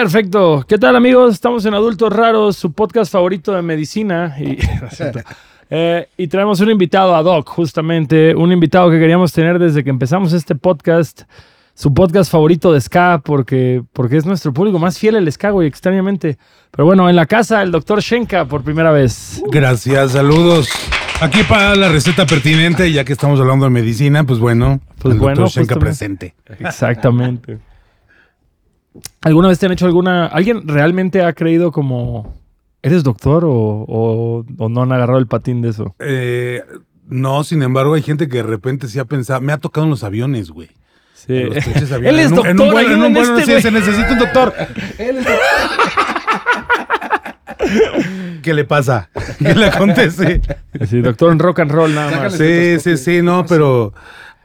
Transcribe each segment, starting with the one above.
Perfecto. ¿Qué tal amigos? Estamos en Adultos Raros, su podcast favorito de medicina. Y, eh, y traemos un invitado a Doc, justamente. Un invitado que queríamos tener desde que empezamos este podcast. Su podcast favorito de Ska, porque, porque es nuestro público más fiel el Ska, güey, extrañamente. Pero bueno, en la casa, el doctor Shenka por primera vez. Gracias, saludos. Aquí para la receta pertinente, ya que estamos hablando de medicina, pues bueno, Pues el bueno, doctor Shenka presente. Exactamente. ¿Alguna vez te han hecho alguna... ¿Alguien realmente ha creído como... ¿Eres doctor o, o- o no han agarrado el patín de eso? Eh, no, sin embargo, hay gente que de repente sí ha pensado, me ha tocado en los aviones, güey. Sí. En los Él es doctor, en un vuelo, en un vuelo, este sí, se necesita un doctor. ¿Qué le pasa? ¿Qué le acontece? Sí, doctor en rock and roll nada más. Sí, sí, sí, no, pero,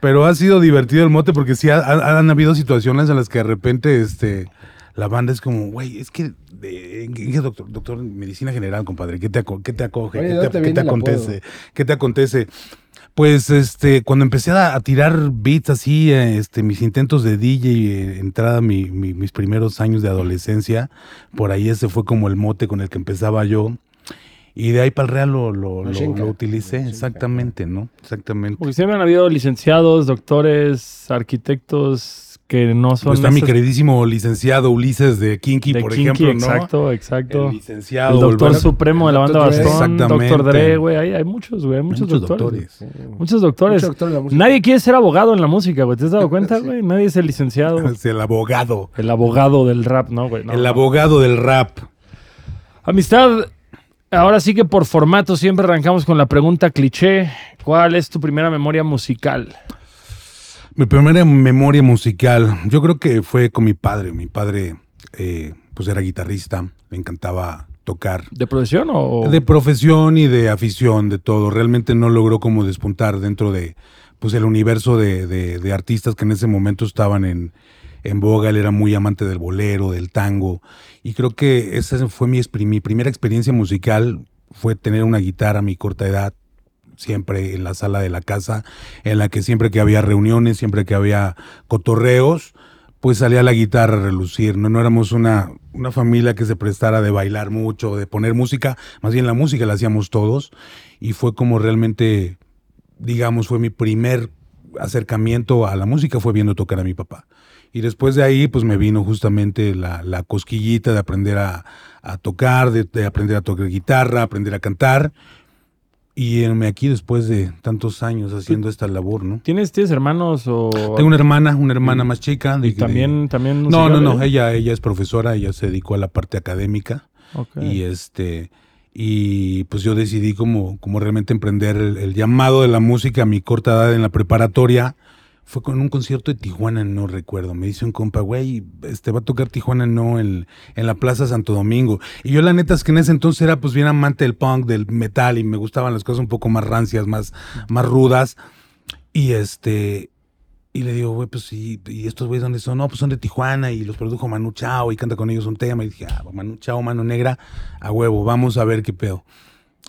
pero ha sido divertido el mote porque sí ha- ha- han habido situaciones en las que de repente este, la banda es como, güey, es que, de- ¿en qué doctor, doctor medicina general, compadre? ¿Qué te, qué te acoge? Oye, ¿Qué ¿de te, qué te acontece? ¿Qué te acontece? Pues este, cuando empecé a, a tirar beats así, este, mis intentos de DJ, eh, entrada mi- mi- mis primeros años de adolescencia, por ahí ese fue como el mote con el que empezaba yo. Y de ahí para el real lo, lo, lo- utilicé, exactamente, ¿no? Exactamente. Porque siempre han habido licenciados, doctores, arquitectos que no son... Pues está mi queridísimo licenciado Ulises de Kinky, de por Kinky, ejemplo, ¿no? Exacto, exacto. El El, licenciado. doctor el- supremo de la banda Doctor. Bastón, Exactamente. doctor Dre, güey. Hay, hay muchos, güey. hay Muchos, Muchos doctores. doctores. Muchos doctores. Mucho doctor en la música. Nadie quiere ser abogado en la música, güey. ¿Te has dado cuenta, güey? Nadie es el licenciado. Es el abogado. El abogado del rap, ¿no, güey? No, el no. abogado del rap. Amistad, ahora sí que por formato siempre arrancamos con la pregunta cliché. ¿Cuál es tu primera memoria musical? Mi primera memoria musical, yo creo que fue con mi padre. Mi padre, eh, pues era guitarrista, le encantaba tocar. ¿De profesión o...? De profesión y de afición, de todo. Realmente no logró como despuntar dentro de pues el universo de, de- de artistas que en ese momento estaban en, en boga. Él era muy amante del bolero, del tango. Y creo que esa fue mi, mi primera experiencia musical, fue tener una guitarra a mi corta edad, siempre en la sala de la casa, en la que siempre que había reuniones, siempre que había cotorreos, pues salía la guitarra a relucir. No, no éramos una, una familia que se prestara de bailar mucho, de poner música, más bien la música la hacíamos todos y fue como realmente, digamos, fue mi primer acercamiento a la música, fue viendo tocar a mi papá. Y después de ahí, pues me vino justamente la, la cosquillita de aprender a, a tocar, de, de aprender a tocar guitarra, aprender a cantar. Y heme aquí después de tantos años haciendo esta labor, ¿no? ¿Tienes, ¿Tienes hermanos o...? Tengo una hermana, una hermana más chica. de- ¿Y también, de- también no, no, no. Ella, ella es profesora, ella se dedicó a la parte académica. Y este. Y pues yo decidí como, como realmente emprender el, el llamado de la música a mi corta edad en la preparatoria. Fue con un concierto de Tijuana, no recuerdo. Me dice un compa, güey, este va a tocar Tijuana, no, en, en la Plaza Santo Domingo. Y yo la neta es que en ese entonces era pues bien amante del punk, del metal, y me gustaban las cosas un poco más rancias, más, más rudas. Y este, y le digo, güey, pues sí, ¿y estos güeyes dónde son? No, pues son de Tijuana y los produjo Manu Chao y canta con ellos un tema. Y dije, ah, Manu Chao, Mano Negra, a huevo, vamos a ver qué pedo.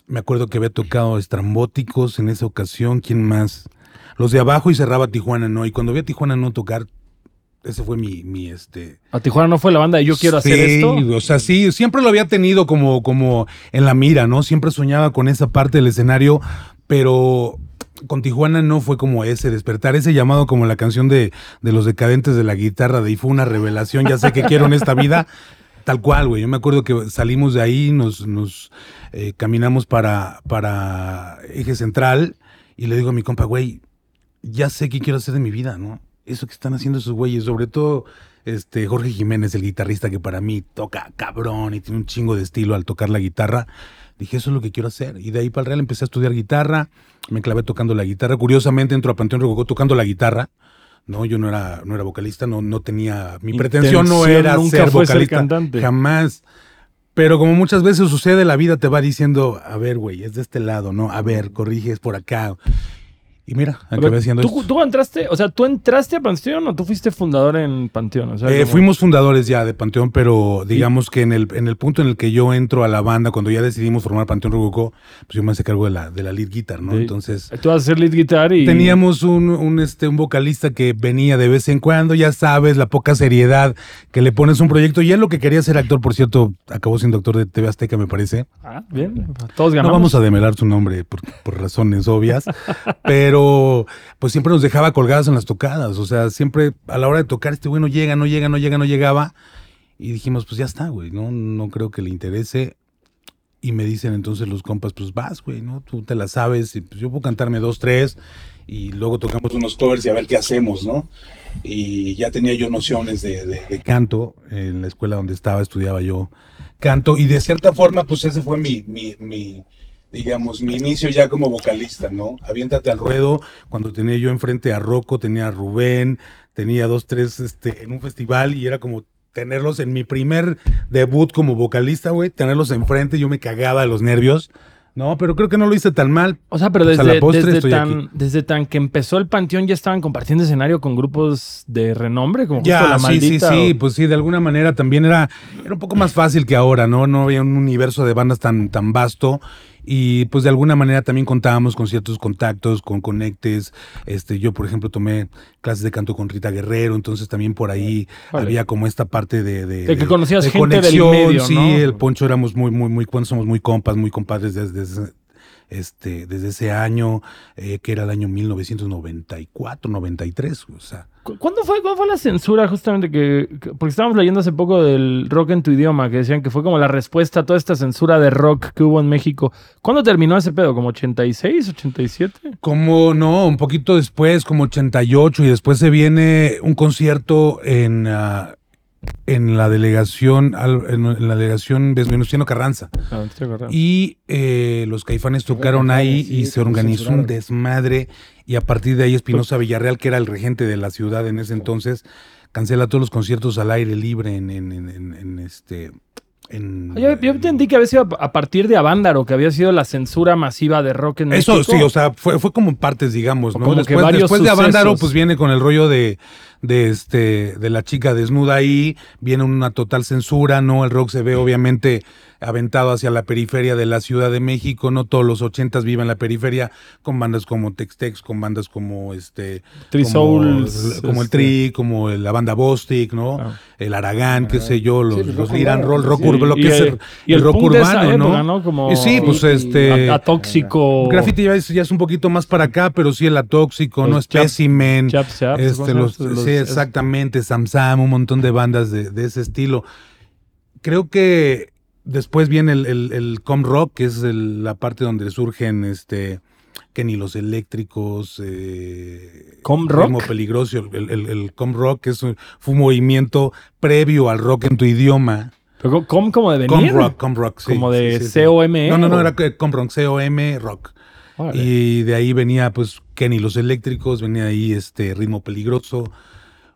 Me acuerdo que había tocado Estrambóticos en esa ocasión, ¿quién más? Los de abajo y cerraba Tijuana, ¿no? Y cuando vi a Tijuana no tocar, ese fue mi, mi este... ¿A Tijuana no fue la banda de Yo Quiero Hacer Sí, Esto? O sea, sí, siempre lo había tenido como, como en la mira, ¿no? Siempre soñaba con esa parte del escenario, pero con Tijuana no fue como ese despertar, ese llamado como la canción de, de los decadentes de la guitarra, de ahí fue una revelación, ya sé que quiero en esta vida. Tal cual, güey. Yo me acuerdo que salimos de ahí, nos, nos eh, caminamos para, para Eje Central y le digo a mi compa, güey, ya sé qué quiero hacer de mi vida, ¿no? Eso que están haciendo esos güeyes, sobre todo este Jorge Jiménez, el guitarrista que para mí toca cabrón y tiene un chingo de estilo al tocar la guitarra. Dije, eso es lo que quiero hacer. Y de ahí para el Real empecé a estudiar guitarra, me clavé tocando la guitarra. Curiosamente entro a Panteón Rococó tocando la guitarra. No, yo no era, no era vocalista, no, no tenía. Mi pretensión no era nunca ser vocalista. cantante. Jamás. Pero como muchas veces sucede, la vida te va diciendo, a ver, güey, es de este lado, ¿no? A ver, corriges por acá. Y mira, acabé ver, haciendo ¿tú, esto. tú entraste, o sea, ¿tú entraste a Panteón o tú fuiste fundador en Panteón? O sea, Eh, como- fuimos fundadores ya de Panteón, pero digamos que en el, en el punto en el que yo entro a la banda, cuando ya decidimos formar Panteón Rococó, pues yo me hice cargo de la, de la lead guitar, ¿no? Sí. Entonces, Tú vas a hacer lead guitar y... teníamos un, un, este, un vocalista que venía de vez en cuando, ya sabes, la poca seriedad que le pones a un proyecto. Y él lo que quería ser actor, por cierto, acabó siendo actor de TV Azteca, me parece. Ah, bien, todos No ganamos. vamos a demelar su nombre por, por razones obvias, pero pues siempre nos dejaba colgadas en las tocadas. O sea, siempre a la hora de tocar, este güey no llega, no llega, no llega, no llegaba. Y dijimos, pues ya está, güey, no, no creo que le interese. Y me dicen entonces los compas, pues vas, güey, ¿no? Tú te la sabes, y pues yo puedo cantarme dos, tres, y luego tocamos unos covers y a ver qué hacemos, ¿no? Y ya tenía yo nociones de, canto, en la escuela donde estaba estudiaba yo canto, y de cierta forma, pues ese fue mi, digamos, mi inicio ya como vocalista, ¿no? Aviéntate al ruedo, cuando tenía yo enfrente a Rocco, tenía a Rubén, tenía dos, tres, este, en un festival, y era como tenerlos en mi primer debut como vocalista, güey, tenerlos enfrente, yo me cagaba de los nervios. No, pero creo que no lo hice tan mal. O sea, pero Pues a desde, la postre desde, estoy tan, aquí. desde tan que empezó el Panteón ya estaban compartiendo escenario con grupos de renombre, como justo Ya, La sí, sí, sí, o- pues sí, de alguna manera también era, era un poco más fácil que ahora, ¿no? No había un universo de bandas tan, tan vasto y pues de alguna manera también contábamos con ciertos contactos, con conectes. Este, yo, por ejemplo, tomé clases de canto con Rita Guerrero, entonces también por ahí Vale. había como esta parte de... De, De que conocías de gente del conexión, medio, Sí, ¿no? el Poncho éramos muy, muy, muy, cuando somos muy compas, muy compadres desde... este, desde ese año, eh, que era el año 1994, 93, o sea, ¿Cu- ¿Cuándo fue, ¿Cuándo fue la censura justamente que, que- Porque estábamos leyendo hace poco del rock en tu idioma, que decían que fue como la respuesta a toda esta censura de rock que hubo en México. ¿Cuándo terminó ese pedo? ¿Como 86, 87? Como no, un poquito después, como 88, y después se viene un concierto en, ah, en la delegación, en, la delegación Venustiano Carranza. Ah, estoy acordando. Y eh, los caifanes tocaron Caifanes, ahí sí, y se organizó un desmadre. Y a partir de ahí Espinosa Villarreal, que era el regente de la ciudad en ese entonces, cancela todos los conciertos al aire libre en, en, en- en- en este... En, Yo, yo entendí que había sido a partir de Avándaro, que había sido la censura masiva de rock en Eso México. sí, o sea, fue, fue como en partes, digamos, ¿no? Como que después varios después de Avándaro, pues viene con el rollo de, de este, de la chica desnuda ahí, viene una total censura, ¿no? El rock se ve obviamente aventado hacia la periferia de la Ciudad de México, no todos los ochentas viven en la periferia, con bandas como Tex-Tex, con bandas como este Tri como, Souls, como el este. Tri, como la banda Bostic, ¿no? Ah. El Aragán, qué sé yo, los, Sí, los rock Liran urbano, Roll, rock sí. Y es el- el, y el el rock urbano, época, ¿no? ¿no? Como- Y sí, pues este... A- Atóxico. Graffiti ya es, ya es un poquito más para acá, pero sí el atóxico, Los ¿no? Chap- Specimen. Chaps, Chaps, este. Los- sí, exactamente. Sam Sam, un montón de bandas de, de ese estilo. Creo que después viene el, el, el com rock, que es el- la parte donde surgen este que ni los eléctricos. Eh, ¿Com rock? Ritmo peligroso. El, com rock que es un- fue un movimiento previo al rock en tu idioma. Pero ¿Cómo como de Com venir? rock, com rock, sí, Como de sí, sí, sí. C-O-M-E, No, no, no, o- era que- com rock, C-O-M rock. Órale. Y de ahí venía, pues, Kenny los Eléctricos, venía ahí este Ritmo Peligroso,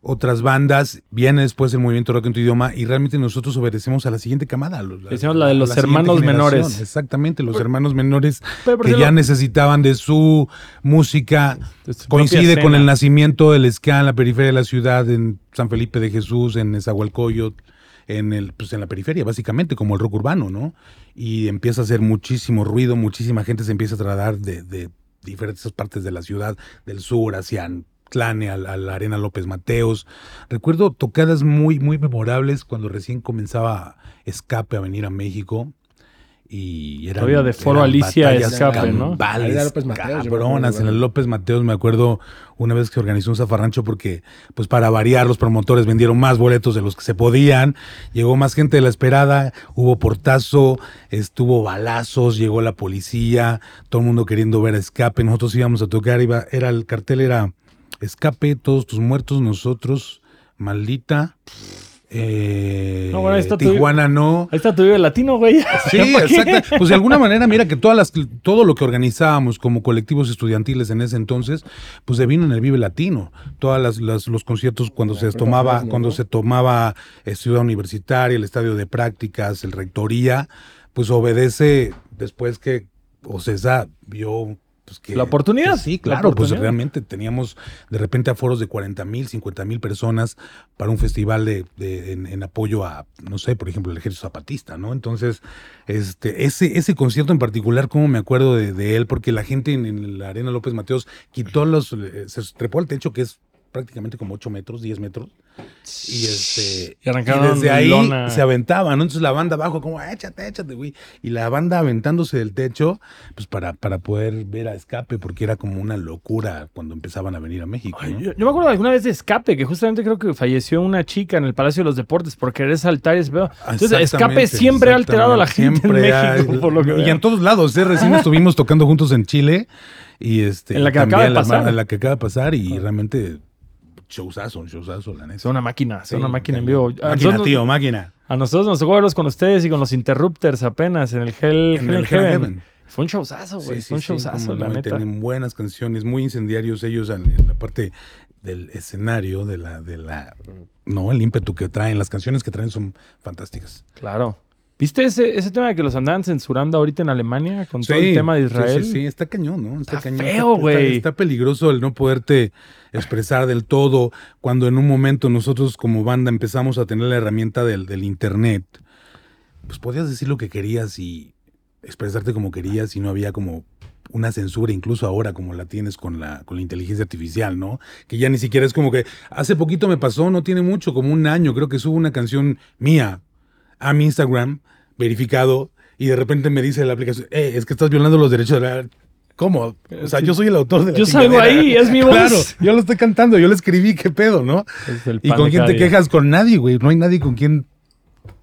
otras bandas, viene después el movimiento rock en tu idioma y realmente nosotros obedecemos a la siguiente camada. Decimos la de los hermanos menores. Exactamente, los hermanos menores Pero que ya necesitaban de su música. su Coincide con el nacimiento del ska en la periferia de la ciudad, en San Felipe de Jesús, en Nezahualcóyotl, en el, pues en la periferia, básicamente, como el rock urbano, ¿no? Y empieza a hacer muchísimo ruido, muchísima gente se empieza a trasladar de, de diferentes partes de la ciudad, del sur hacia Tlane, a, la- a la Arena López Mateos. Recuerdo tocadas muy, muy memorables cuando recién comenzaba Escape a venir a México. Y eran, Todavía de Foro Alicia Escape, ¿no? Avenida López Mateos, cabronas, en el López Mateos me acuerdo una vez que organizó un zafarrancho porque, pues para variar, los promotores vendieron más boletos de los que se podían, llegó más gente de la esperada, hubo portazo, estuvo balazos, llegó la policía, todo el mundo queriendo ver a escape, nosotros íbamos a tocar, iba, era el cartel era escape, todos tus muertos, nosotros, maldita, eh, No, bueno, ahí está tu- Tijuana no. Ahí está tu Vive Latino, güey. Sí, exacto. Pues de alguna manera, mira que todas las, todo lo que organizábamos como colectivos estudiantiles en ese entonces, pues se vino en el Vive Latino. Todas las, las- los conciertos cuando se tomaba, cuando ¿no? se tomaba eh, Ciudad Universitaria, el Estadio de Prácticas, el Rectoría, pues obedece después que Ocesa vio pues que... La oportunidad. que sí, La claro, pues realmente teníamos de repente aforos de 40 mil, 50 mil personas para un festival de, de- en, en apoyo a, no sé, por ejemplo, el ejército zapatista, ¿no? Entonces, este, ese, ese concierto en particular, como me acuerdo de, de él, porque la gente en, en la Arena López Mateos quitó los, eh, se trepó al techo que es prácticamente como 8 metros, 10 metros. Y este. Y arrancaron y desde ahí lona. se aventaban, ¿no? Entonces la banda abajo, como, échate, échate, güey. Y la banda aventándose del techo, pues para, para poder ver a escape, porque era como una locura cuando empezaban a venir a México. Yo, yo me acuerdo alguna vez de Escape, que justamente creo que falleció una chica en el Palacio de los Deportes por querer saltar y pedo. Entonces, Escape siempre ha alterado a la gente en México, Siempre por lo que hay- y veo. en todos lados, ¿eh? Recién estuvimos tocando juntos en Chile. Y este, En la que acaba de la- pasar. En la que acaba de pasar y realmente showzazo, un showzazo, la neta. Es una máquina, es Sí, una máquina en vivo. A Máquina, nosotros, tío, máquina. a nosotros nos tocó verlos con ustedes y con los Interrupters apenas en el Hell, En Hell el. Hell Heaven. Fue un showzazo, güey. Sí, sí, fue un showzazo, la no, neta. Tienen buenas canciones, muy incendiarios ellos en, en la parte del escenario, de la, de la, no, el ímpetu que traen, las canciones que traen son fantásticas. Claro. ¿Viste ese, ese tema de que los andaban censurando ahorita en Alemania con todo el Sí, tema de sí, Israel? Sí, sí, está cañón, ¿no? Está cañón. feo. Está, está peligroso el no poderte expresar del todo cuando en un momento nosotros como banda empezamos a tener la herramienta del, del internet. Pues podías decir lo que querías y expresarte como querías y no había como una censura incluso ahora como la tienes con la, con la inteligencia artificial, ¿no? Que ya ni siquiera es como que hace poquito me pasó, no tiene mucho, como un año, creo que subo una canción mía a mi Instagram, verificado, y de repente me dice la aplicación, eh, es que estás violando los derechos de la... ¿Cómo? O sea, Sí. yo soy el autor de la Yo salgo ahí, es mi voz. Claro, yo lo estoy cantando, yo lo escribí, qué pedo, ¿no? Es el ¿Y con quién te quejas? Con nadie, güey. No hay nadie con quien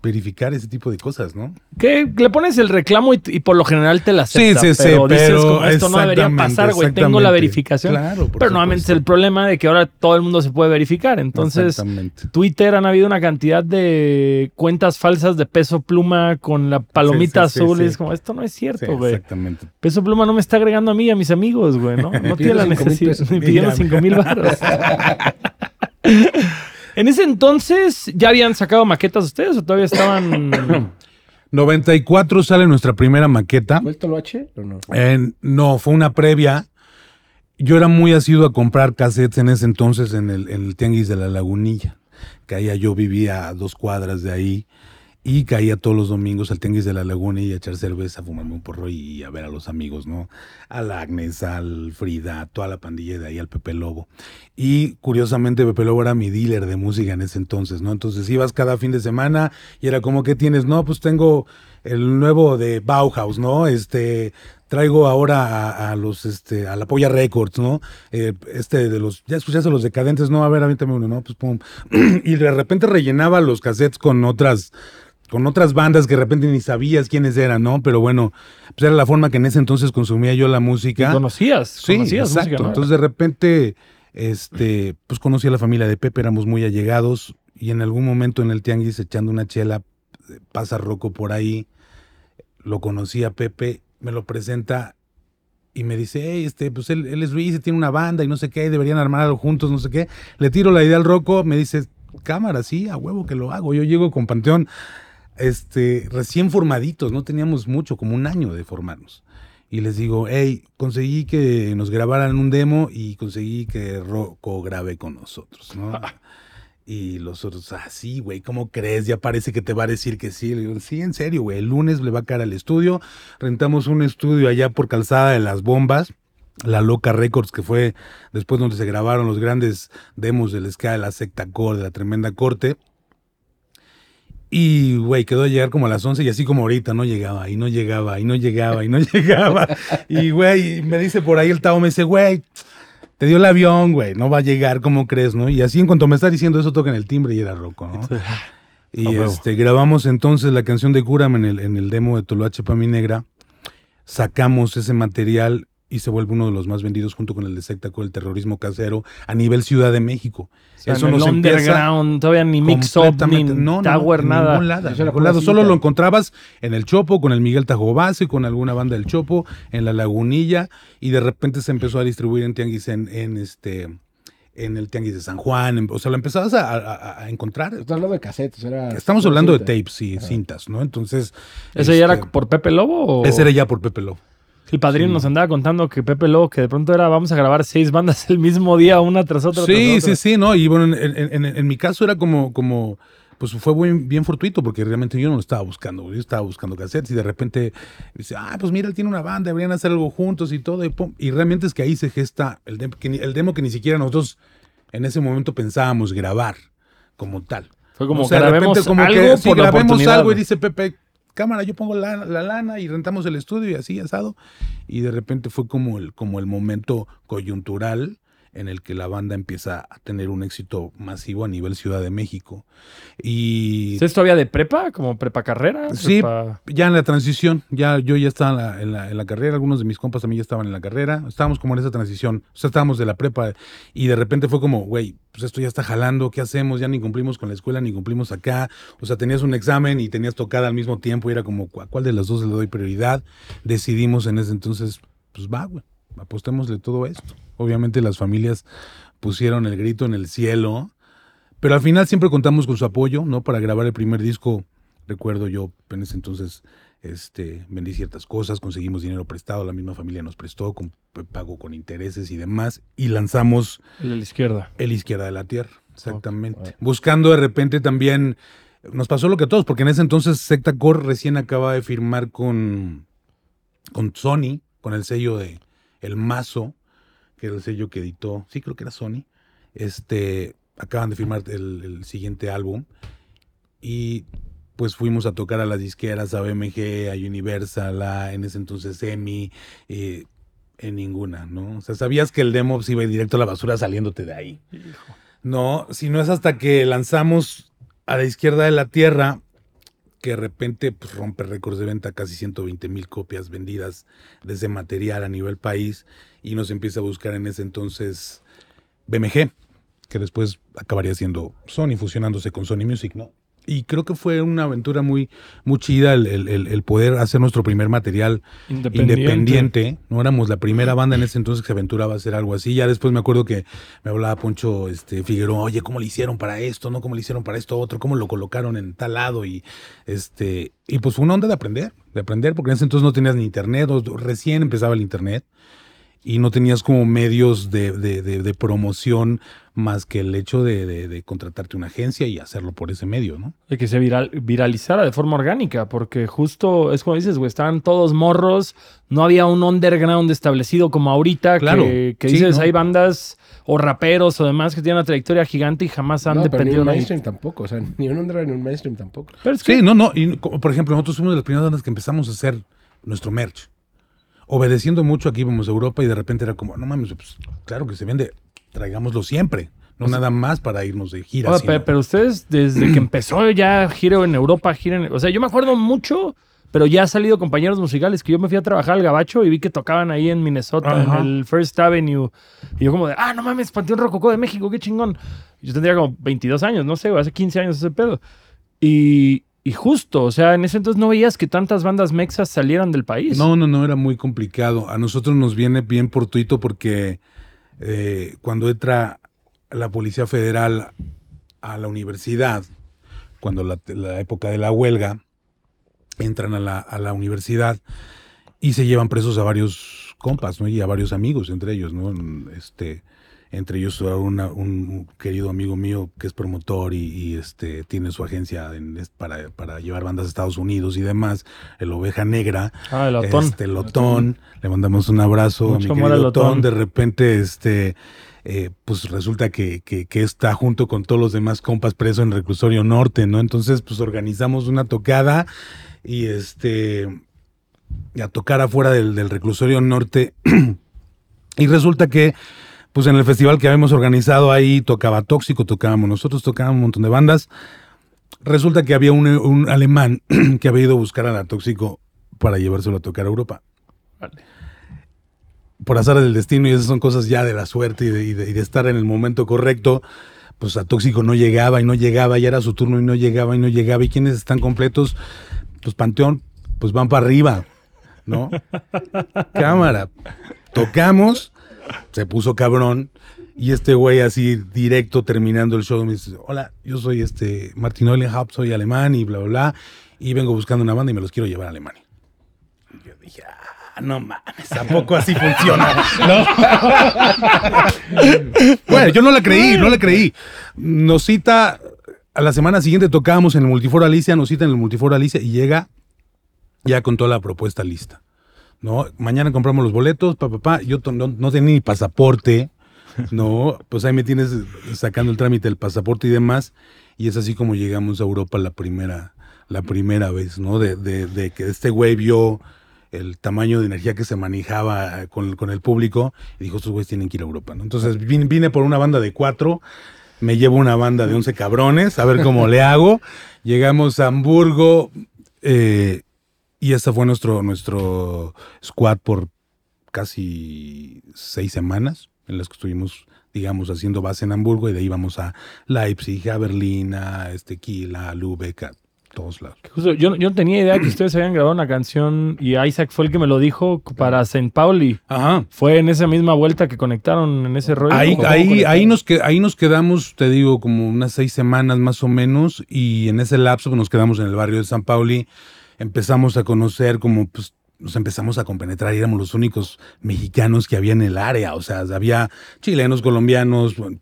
verificar ese tipo de cosas, ¿no? Que le pones el reclamo y, y por lo general te la Sí, acepta. sí, sí, pero dices pero como esto no debería pasar, güey. Tengo la verificación. Claro, por pero nuevamente es el problema de que ahora todo el mundo se puede verificar. Entonces. Twitter han habido una cantidad de cuentas falsas de peso pluma con la palomita Sí, sí, sí, azul. y sí. es como, esto no es Sí, cierto, güey. exactamente. peso pluma no me está agregando a mí y a mis amigos, güey, ¿no? No tiene la necesidad. pidiendo Mira. cinco mil baros. en ese entonces, ¿ya habían sacado maquetas ustedes o todavía estaban...? 94 sale nuestra primera maqueta. ¿Fue el Toloache o no? Eh, no, fue una previa. Yo era muy asiduo a comprar cassettes en ese entonces en el, en el Tianguis de la Lagunilla. Caía, yo vivía a dos cuadras de ahí y caía todos los domingos al Tianguis de la Laguna y a echar cerveza, fumarme un porro y a ver a los amigos, ¿no? Al Agnes, al Frida, a toda la pandilla de ahí, al Pepe Lobo. Y curiosamente Pepe Lobo era mi dealer de música en ese entonces, ¿no? Entonces ibas cada fin de semana y era como, ¿qué tienes? No, pues tengo el nuevo de Bauhaus, ¿no? Este, traigo ahora a, a los, este, a la Polla Records, ¿no? Eh, este de los, ya escuchaste los decadentes, no, a ver, avíntame uno, ¿no? Pues pum. y de repente rellenaba los cassettes con otras, con otras bandas que de repente ni sabías quiénes eran, ¿no? Pero bueno, pues era la forma que en ese entonces consumía yo la ¿Y música. ¿Conocías? Sí, ¿Conocías exacto. música, no? Entonces de repente, este, pues conocí a la familia de Pepe, éramos muy allegados y en algún momento en el tianguis echando una chela, eh, pasa Rocco por ahí, lo conocí a Pepe, me lo presenta y me dice, hey, este, pues él, él es Luis y tiene una banda y no sé qué, deberían armar algo juntos, no sé qué. Le tiro la idea al Rocco, me dice, cámara, sí, a huevo que lo hago. Yo llego con Panteón, este, recién formaditos, no teníamos mucho, como un año de formarnos. Y les digo, hey, conseguí que nos grabaran un demo y conseguí que Rocco grabe con nosotros, ¿no? Y los otros, ah, sí, güey, ¿cómo crees? Ya parece que te va a decir que sí. Le digo, sí, en serio, güey. El lunes le va a caer al estudio. Rentamos un estudio allá por Calzada de las Bombas, la Loca Records, que fue después donde se grabaron los grandes demos del ska, de la secta core, de la tremenda corte. Y, güey, quedó a llegar como a las 11 y así como ahorita, no llegaba, y no llegaba, y no llegaba, y no llegaba. Y, güey, me dice por ahí el Tao, me dice, güey, te dio el avión, güey, no va a llegar, ¿cómo crees, no? Y así en cuanto me está diciendo eso, toca en el timbre y era Rocco, ¿no? Y este, grabamos entonces la canción de Cúrame en el, en el demo de Toloache Pa' Mi Negra. Sacamos ese material y se vuelve uno de los más vendidos junto con el de Secta con el terrorismo casero a nivel Ciudad de México. O sea, Eso en el nos underground, todavía ni mix up, ni completamente- no, no, tower, en nada. ningún lado, ningún. Solo lo encontrabas en el Chopo con el Miguel Tajobase, con alguna banda del Chopo, en la Lagunilla, y de repente se empezó a distribuir en Tianguis en, en este en el Tianguis de San Juan, en- o sea, lo empezabas a, a- a encontrar. Estás hablando de cassettes, era... Estamos hablando de tapes y cintas, ¿no? Entonces. ¿Ese ya era este, por Pepe Lobo o...? Ese era ya por Pepe Lobo. El padrino Sí. nos andaba contando que Pepe Lobo, que de pronto era vamos a grabar seis bandas el mismo día, una tras otra. Sí, tras otra. sí, sí, no. Y bueno, en, en- en- en mi caso era como, como, pues fue bien, bien fortuito porque realmente yo no lo estaba buscando. Yo estaba buscando cassettes y de repente dice, ah, pues mira, él tiene una banda, deberían hacer algo juntos y todo. Y, pum. Y realmente es que ahí se gesta el, dem- que ni- el demo que ni siquiera nosotros en ese momento pensábamos grabar como tal. Fue como O sea, de repente como algo que sí, por grabemos algo y dice Pepe, cámara, yo pongo la, la lana y rentamos el estudio y así asado. Y de repente fue como el, como el momento coyuntural en el que la banda empieza a tener un éxito masivo a nivel Ciudad de México. Y ¿Es todavía de prepa? ¿Como prepa carrera? Sí. Prepa- ya en la transición, ya yo ya estaba en la, en la- en la carrera, algunos de mis compas también ya estaban en la carrera, estábamos como en esa transición, o sea, estábamos de la prepa y de repente fue como, güey, pues esto ya está jalando, ¿qué hacemos? Ya ni cumplimos con la escuela, ni cumplimos acá, o sea, tenías un examen y tenías tocada al mismo tiempo y era como, ¿a cuál de las dos le doy prioridad? Decidimos en ese entonces, pues va, güey, apostémosle todo esto. Obviamente las familias pusieron el grito en el cielo, pero al final siempre contamos con su apoyo, ¿no? Para grabar el primer disco, recuerdo yo en ese entonces este, vendí ciertas cosas, conseguimos dinero prestado, la misma familia nos prestó, con pago con intereses y demás, y lanzamos El de la izquierda. El Izquierda de la Tierra, exactamente. Buscando de repente también, nos pasó lo que a todos, porque en ese entonces Secta Core recién acaba de firmar con, con Sony, con el sello de El Mazo, que era el sello que editó, sí creo que era Sony, este, acaban de firmar el, el siguiente álbum, y pues fuimos a tocar a las disqueras, a BMG, a Universal, a en ese entonces EMI, eh, en ninguna, ¿no? O sea, sabías que el demo se iba directo a la basura saliéndote de ahí. No, si no es hasta que lanzamos a la izquierda de la Tierra, que de repente pues, rompe récords de venta, casi 120 mil copias vendidas de ese material a nivel país, y nos empieza a buscar en ese entonces BMG, que después acabaría siendo Sony, fusionándose con Sony Music, ¿no? Y creo que fue una aventura muy, muy chida el, el- poder hacer nuestro primer material Independiente. independiente. No éramos la primera banda en ese entonces que se aventuraba a hacer algo así. Ya después me acuerdo que me hablaba Poncho este, Figueroa, oye, ¿cómo le hicieron para esto? ¿No? ¿Cómo le hicieron para esto otro? ¿Cómo lo colocaron en tal lado? Y este y pues fue una onda de aprender, de aprender, porque en ese entonces no tenías ni internet, recién empezaba el internet y no tenías como medios de, de- de- de promoción más que el hecho de, de- de contratarte una agencia y hacerlo por ese medio, ¿no? De que se viral- viralizara de forma orgánica, porque justo es como dices, güey, estaban todos morros, no había un underground establecido como ahorita, Claro, que, que sí, dices, ¿no? hay bandas o raperos o demás que tienen una trayectoria gigante y jamás han No, dependido de mainstream tampoco. O sea, ni un underground ni un mainstream tampoco. Pero es que Sí, no, no. Y, por ejemplo, nosotros fuimos de las primeras bandas que empezamos a hacer nuestro merch. Obedeciendo mucho, aquí íbamos a Europa y de repente era como, no mames, pues claro que se vende, traigámoslo siempre. No nada más para irnos de gira. Oiga, sino- pe- pero ustedes, desde que empezó ya giro en Europa, gira en... O sea, yo me acuerdo mucho, pero ya han salido compañeros musicales que yo me fui a trabajar al Gabacho y vi que tocaban ahí en Minnesota, Ajá. en el First Avenue. Y yo como de, ah, no mames, Panteón Rococó de México, qué chingón. Yo tendría como 22 años, no sé, hace 15 años ese pedo. Y, y justo, o sea, en ese entonces no veías que tantas bandas mexas salieran del país. No, no, no, era muy complicado. A nosotros nos viene bien fortuito porque eh, cuando entra la Policía Federal a la universidad, cuando la, la época de la huelga, entran a la, a la universidad y se llevan presos a varios compas, ¿no? Y a varios amigos entre ellos, ¿no? Este, entre ellos una- un querido amigo mío que es promotor y, y, este, tiene su agencia en- para, para llevar bandas a Estados Unidos y demás, el Oveja Negra. Ah, el Otón. Este, Lotón, le mandamos un abrazo Mucho a mi querido. Lotón. De repente, este, eh, pues resulta que, que- que está junto con todos los demás compas preso en Reclusorio Norte, ¿no? Entonces, pues organizamos una tocada y este, a tocar afuera del, del Reclusorio Norte. y resulta que, pues en el festival que habíamos organizado ahí tocaba Tóxico, tocábamos nosotros, tocábamos un montón de bandas. Resulta que había un, un alemán que había ido a buscar a la Tóxico para llevárselo a tocar a Europa. Vale. Por azar del destino, y esas son cosas ya de la suerte y de, y de- y de estar en el momento correcto, pues a Tóxico no llegaba y no llegaba, ya era su turno y no llegaba y no llegaba. ¿Y quiénes están completos? Pues Panteón, pues van para arriba, ¿no? Cámara. Tocamos, se puso cabrón. Y este güey así directo terminando el show me dice, hola, yo soy este Martin Eulenhaupt, soy alemán y bla, bla, bla. Y vengo buscando una banda y me los quiero llevar a Alemania. Yo dije, no mames, tampoco así funciona. ¿no? bueno, yo no la creí, no la creí. Nos cita, a la semana siguiente tocábamos en el Multiforo Alicia, nos cita en el Multiforo Alicia y llega ya con toda la propuesta lista. ¿No? Mañana compramos los boletos, papá, pa, pa. yo no, no tenía ni pasaporte, ¿no? Pues ahí me tienes sacando el trámite del pasaporte y demás, y es así como llegamos a Europa la primera, la primera vez, ¿no? De, de, de que este güey vio el tamaño de energía que se manejaba con, con el público y dijo, estos güeyes tienen que ir a Europa, ¿no? Entonces vine, vine por una banda de cuatro, me llevo una banda de once cabrones, a ver cómo le hago. Llegamos a Hamburgo, eh, y ese fue nuestro, nuestro squad por casi seis semanas, en las que estuvimos, digamos, haciendo base en Hamburgo, y de ahí íbamos a Leipzig, a Berlín, a este, Kiel, a Lübeck, a todos lados. Justo, yo, yo no tenía idea que ustedes habían grabado una canción y Isaac fue el que me lo dijo para St. Pauli. Ajá. Fue en esa misma vuelta que conectaron en ese rollo. Ahí, ¿Cómo ahí, ahí, nos que, ahí nos quedamos, te digo, como unas seis semanas más o menos, y en ese lapso nos quedamos en el barrio de San Pauli, empezamos a conocer como pues nos empezamos a compenetrar y éramos los únicos mexicanos que había en el área, o sea, había chilenos, colombianos, bueno,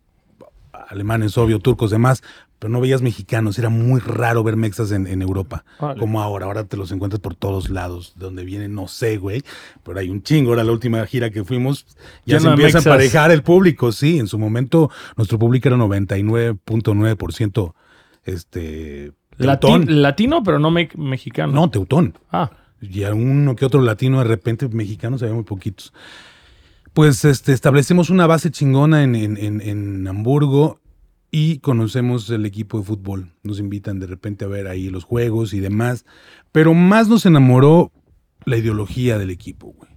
alemanes, obvio, turcos, demás, pero no veías mexicanos, era muy raro ver mexas en, en Europa, Vale. como ahora, ahora te los encuentras por todos lados, de donde vienen, no sé, güey, pero hay un chingo, ahora la última gira que fuimos, ya se empieza a emparejar el público, sí, en su momento nuestro público era 99.9% este... Lati- latino, pero no me- mexicano. No, teutón. Ah, Y a uno que otro latino, de repente, mexicanos, había muy poquitos. Pues este, establecemos una base chingona en, en- en- en Hamburgo y conocemos el equipo de fútbol. Nos invitan de repente a ver ahí los juegos y demás. Pero más nos enamoró la ideología del equipo, güey.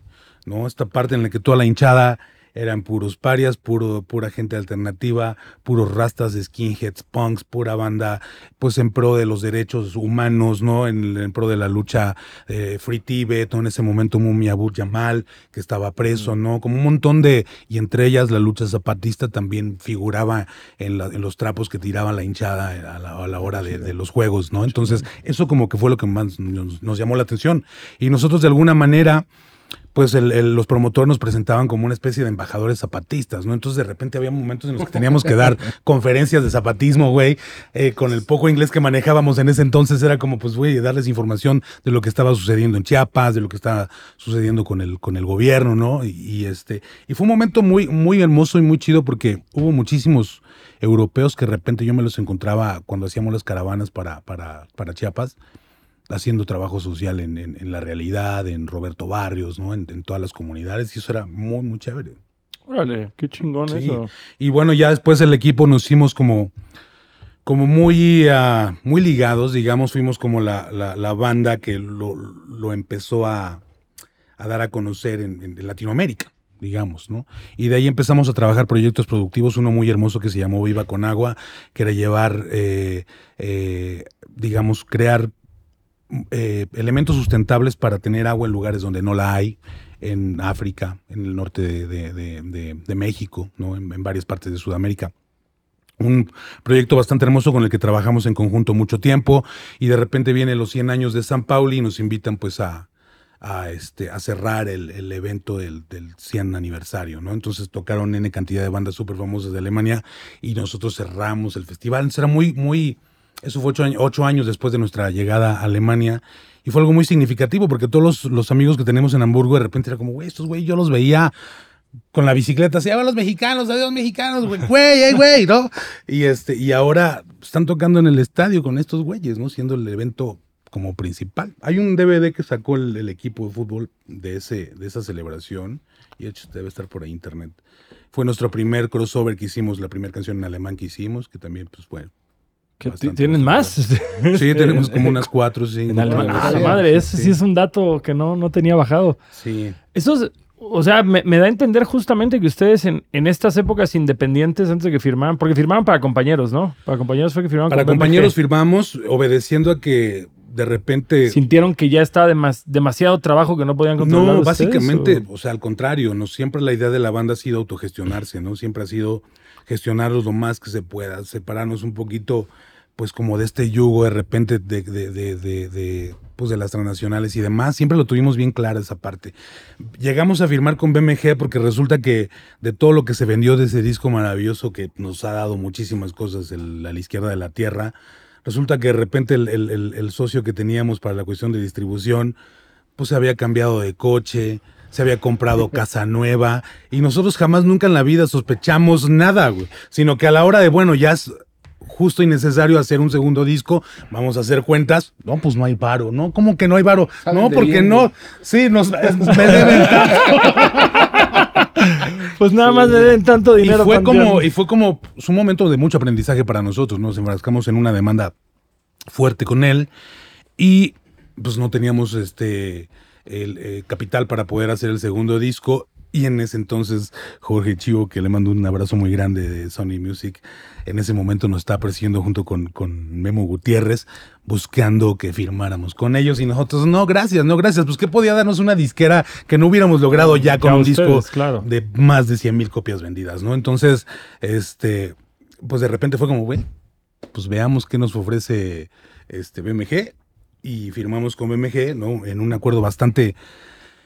¿No? Esta parte en la que toda la hinchada eran puros parias, puro, pura gente alternativa, puros rastas, skinheads, punks, pura banda, pues en pro de los derechos humanos, ¿no? En, en pro de la lucha eh, Free Tibet. En ese momento Mumi Abu Jamal, que estaba preso, ¿no? Como un montón de, y entre ellas la lucha zapatista también figuraba en, la- en los trapos que tiraba la hinchada a la, a la hora de, de los juegos, ¿no? Entonces, eso como que fue lo que más nos, nos llamó la atención. Y nosotros de alguna manera pues el- el- los promotores nos presentaban como una especie de embajadores zapatistas, ¿no? Entonces de repente había momentos en los que teníamos que dar conferencias de zapatismo, güey, eh, con el poco inglés que manejábamos en ese entonces era como, pues, güey, darles información de lo que estaba sucediendo en Chiapas, de lo que estaba sucediendo con el, con el gobierno, ¿no? Y, y, este, y fue un momento muy, muy hermoso y muy chido porque hubo muchísimos europeos que de repente yo me los encontraba cuando hacíamos las caravanas para, para, para Chiapas haciendo trabajo social en, en- en la realidad, en Roberto Barrios, ¿no? En, en todas las comunidades, y eso era muy, muy chévere. órale, qué chingón Sí. eso. Y bueno, ya después el equipo nos hicimos como, como muy, ah, muy ligados, digamos, fuimos como la, la- la banda que lo, lo empezó a, a dar a conocer en, en Latinoamérica, digamos, ¿no? Y de ahí empezamos a trabajar proyectos productivos, uno muy hermoso que se llamó Viva con Agua, que era llevar, eh, eh, digamos, crear eh, elementos sustentables para tener agua en lugares donde no la hay, en África, en el norte de, México, ¿no? en, varias partes de Sudamérica. Un proyecto bastante hermoso con el que trabajamos en conjunto mucho tiempo y de repente vienen los 100 años de San Pauli y nos invitan pues a, este, a cerrar el, evento del, del 100 aniversario, ¿no? Entonces tocaron N cantidad de bandas súper famosas de Alemania y nosotros cerramos el festival. Era muy, muy, eso fue ocho, años- después de nuestra llegada a Alemania y fue algo muy significativo porque todos los, amigos que tenemos en Hamburgo de repente era como, güey, estos güey yo los veía con la bicicleta, se llaman los mexicanos, adiós mexicanos, güey, güey, ey, güey, ¿no? Y este, y ahora están tocando en el estadio con estos güeyes, ¿no? Siendo el evento como principal. Hay un DVD que sacó el, el equipo de fútbol de ese, de esa celebración, y de hecho debe estar por ahí internet. Fue nuestro primer crossover que hicimos, la primera canción en alemán que hicimos, que también, pues, fue. ¿Que bastante ti- ¿Tienen más? Sí, tenemos como unas cuatro, cinco. En ahí. Ah, la madre, ese sí es un dato que no, no tenía bajado. Sí. Eso es, o sea, me, me da a entender justamente que ustedes en, en estas épocas independientes, antes de que firmaran, porque firmaron para compañeros, ¿no? Para compañeros fue que firmaron Para compañeros firmamos, obedeciendo a que de repente ¿Sintieron que ya estaba demas- demasiado trabajo que no podían controlar No, ustedes, básicamente, o? o? sea, al contrario, no siempre la idea de la banda ha sido autogestionarse, ¿no? Siempre ha sido gestionarlos lo más que se pueda, separarnos un poquito pues como de este yugo de repente de, de, de, de, pues de las transnacionales y demás. Siempre lo tuvimos bien clara esa parte. Llegamos a firmar con BMG porque resulta que de todo lo que se vendió de ese disco maravilloso que nos ha dado muchísimas cosas el, a la izquierda de la tierra, resulta que de repente el, el, socio que teníamos para la cuestión de distribución, pues se había cambiado de coche, se había comprado casa nueva y nosotros jamás nunca en la vida sospechamos nada, güey, sino que a la hora de, bueno, ya justo y necesario hacer un segundo disco, vamos a hacer cuentas, no, pues no hay varo, ¿no? ¿Cómo que no hay varo? No, porque no, sí, nos me deben Pues nada más le den tanto y dinero. fue Panteón. como y fue como pues, un momento de mucho aprendizaje para nosotros nos enfrascamos en una demanda fuerte con él y pues no teníamos este el eh, capital para poder hacer el segundo disco y en ese entonces Jorge Chivo que le mando un abrazo muy grande de Sony Music en ese momento nos estaba persiguiendo junto con, con Memo Gutiérrez buscando que firmáramos con ellos y nosotros no gracias no gracias pues qué podía darnos una disquera que no hubiéramos logrado ya con Ya un ustedes, disco claro. de más de 100 mil copias vendidas, ¿no? Entonces, este, pues de repente fue como, güey, pues veamos qué nos ofrece este BMG y firmamos con BMG, ¿no? En un acuerdo bastante,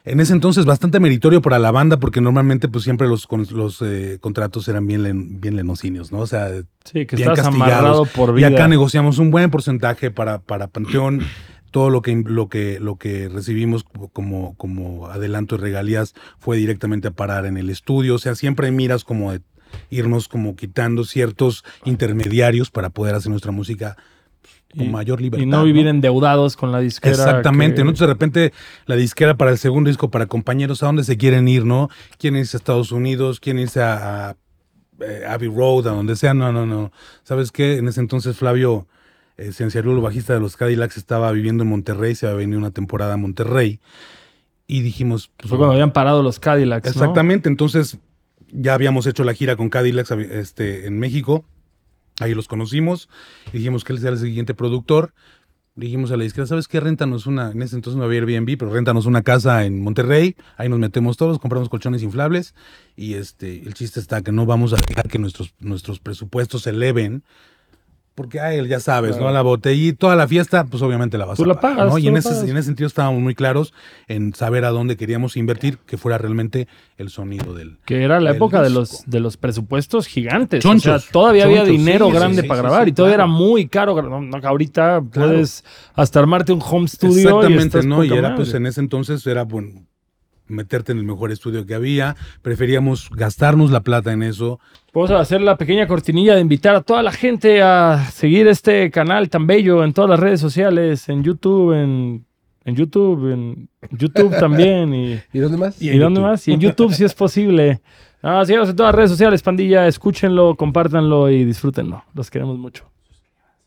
en ese entonces bastante meritorio para la banda porque normalmente pues siempre los, los eh, contratos eran bien, len- bien lenocinios, ¿no? O sea, Sí, que bien estás amarrado por y acá negociamos un buen porcentaje para, para Panteón. Todo lo que, lo que, lo que recibimos como, como adelanto y regalías fue directamente a parar en el estudio. O sea, siempre miras como de irnos como quitando ciertos intermediarios para poder hacer nuestra música con Y- mayor libertad. Y no vivir endeudados con la disquera. Exactamente, que- ¿no? Entonces de repente la disquera para el segundo disco, para compañeros, ¿a dónde se quieren ir, no? ¿Quieren irse a Estados Unidos? ¿Quieren irse a, a, eh, Abbey Road, a donde sea? No, no, no. ¿Sabes qué? En ese entonces Flavio eh, Cienciarulo, bajista de los Cadillacs, estaba viviendo en Monterrey, se había venido una temporada a Monterrey. Y dijimos... pues, Fue cuando habían parado los Cadillacs. ¿no? Exactamente, entonces ya habíamos hecho la gira con Cadillacs este, en México, ahí los conocimos, dijimos que él sea el siguiente productor. Dijimos a la disquera, ¿sabes qué? Réntanos una, en ese entonces no había Airbnb, pero réntanos una casa en Monterrey, ahí nos metemos todos, compramos colchones inflables, y este, el chiste está que no vamos a dejar que nuestros, nuestros presupuestos se eleven, porque a él ya sabes, ¿no? La botellita, toda la fiesta, pues obviamente la vas Tú a la pagar, pagas, ¿no? Y en ese, pagas. en ese sentido estábamos muy claros en saber a dónde queríamos invertir, que fuera realmente el sonido del, Que era la época de los, de los presupuestos gigantes. Chonchos. O sea, todavía había dinero sí, grande sí, para grabar y todavía claro. era muy caro. No, ahorita Claro. puedes hasta armarte un home studio. y Exactamente, estás ¿no? Y era madre. pues en ese entonces era bueno meterte en el mejor estudio que había, preferíamos gastarnos la plata en eso. Vamos a hacer la pequeña cortinilla de invitar a toda la gente a seguir este canal tan bello en todas las redes sociales, en YouTube, en, en YouTube, en YouTube también y, ¿Y dónde más? ¿y dónde más? Y en YouTube si es posible. Ah, síganos en todas las redes sociales, pandilla, escúchenlo, compártanlo y disfrútenlo. Los queremos mucho.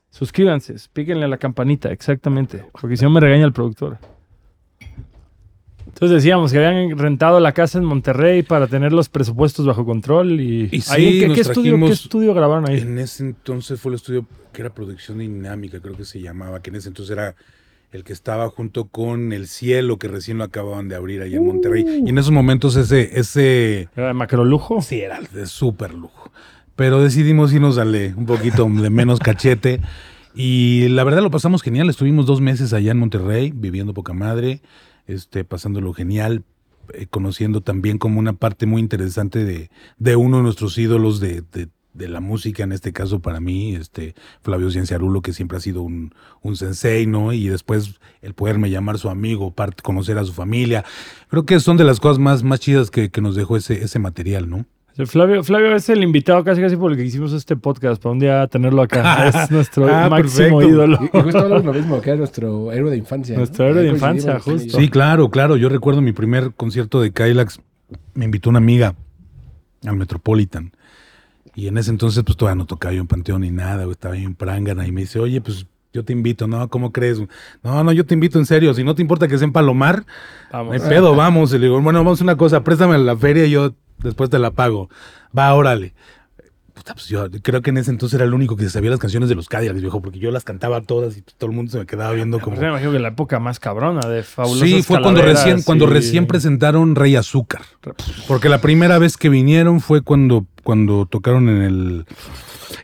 Suscríbanse, píquenle a la campanita, exactamente, porque si no me regaña el productor. Entonces decíamos que habían rentado la casa en Monterrey para tener los presupuestos bajo control y, Y sí, ahí, ¿qué, qué estudio, ¿qué trajimos- estudio grabaron ahí? En ese entonces fue el estudio que era producción dinámica, creo que se llamaba, que en ese entonces era el que estaba junto con El Cielo, que recién lo acababan de abrir ahí en Monterrey. Y en esos momentos ese, ese ¿Era de macrolujo? sí era de súper lujo. Pero decidimos irnos darle un poquito de menos cachete. Y la verdad lo pasamos genial. Estuvimos dos meses allá en Monterrey, viviendo poca madre, este, pasándolo genial, eh, conociendo también como una parte muy interesante de, de uno de nuestros ídolos de, de- la música, en este caso para mí, este, Flavio Cienciarulo, que siempre ha sido un, un sensei, ¿no? Y después el poderme llamar su amigo, parte, conocer a su familia. Creo que son de las cosas más, más chidas que, que nos dejó ese, ese material, ¿no? Flavio, Flavio es el invitado casi casi por el que hicimos este podcast, para un día tenerlo acá. Es nuestro Ah, máximo perfecto. ídolo. Y, y justo hablamos lo mismo, que era nuestro héroe de infancia. ¿no? Nuestro héroe de infancia, justo. sí. Claro, claro. Yo recuerdo mi primer concierto de Kylax. Me invitó una amiga al Metropolitan. Y en ese entonces, pues todavía no tocaba yo en Panteón ni nada, güey, estaba yo en Prangana. Y me dice, oye, pues yo te invito, ¿no? ¿Cómo crees? No, no, yo te invito en serio. Si no te importa que sea en Palomar, Vamos. hay pedo, vamos. Y le digo, bueno, vamos a una cosa, préstame la feria y yo después te la pago. Va, órale. Puta, pues yo creo que en ese entonces era el único que se sabía las canciones de los Cadillacs, viejo, porque yo las cantaba todas y todo el mundo se me quedaba viendo como. Me imagino que la época más cabrona de fabulosos Sí, fue cuando recién, cuando recién presentaron Rey Azúcar. Porque la primera vez que vinieron fue cuando, cuando tocaron en el,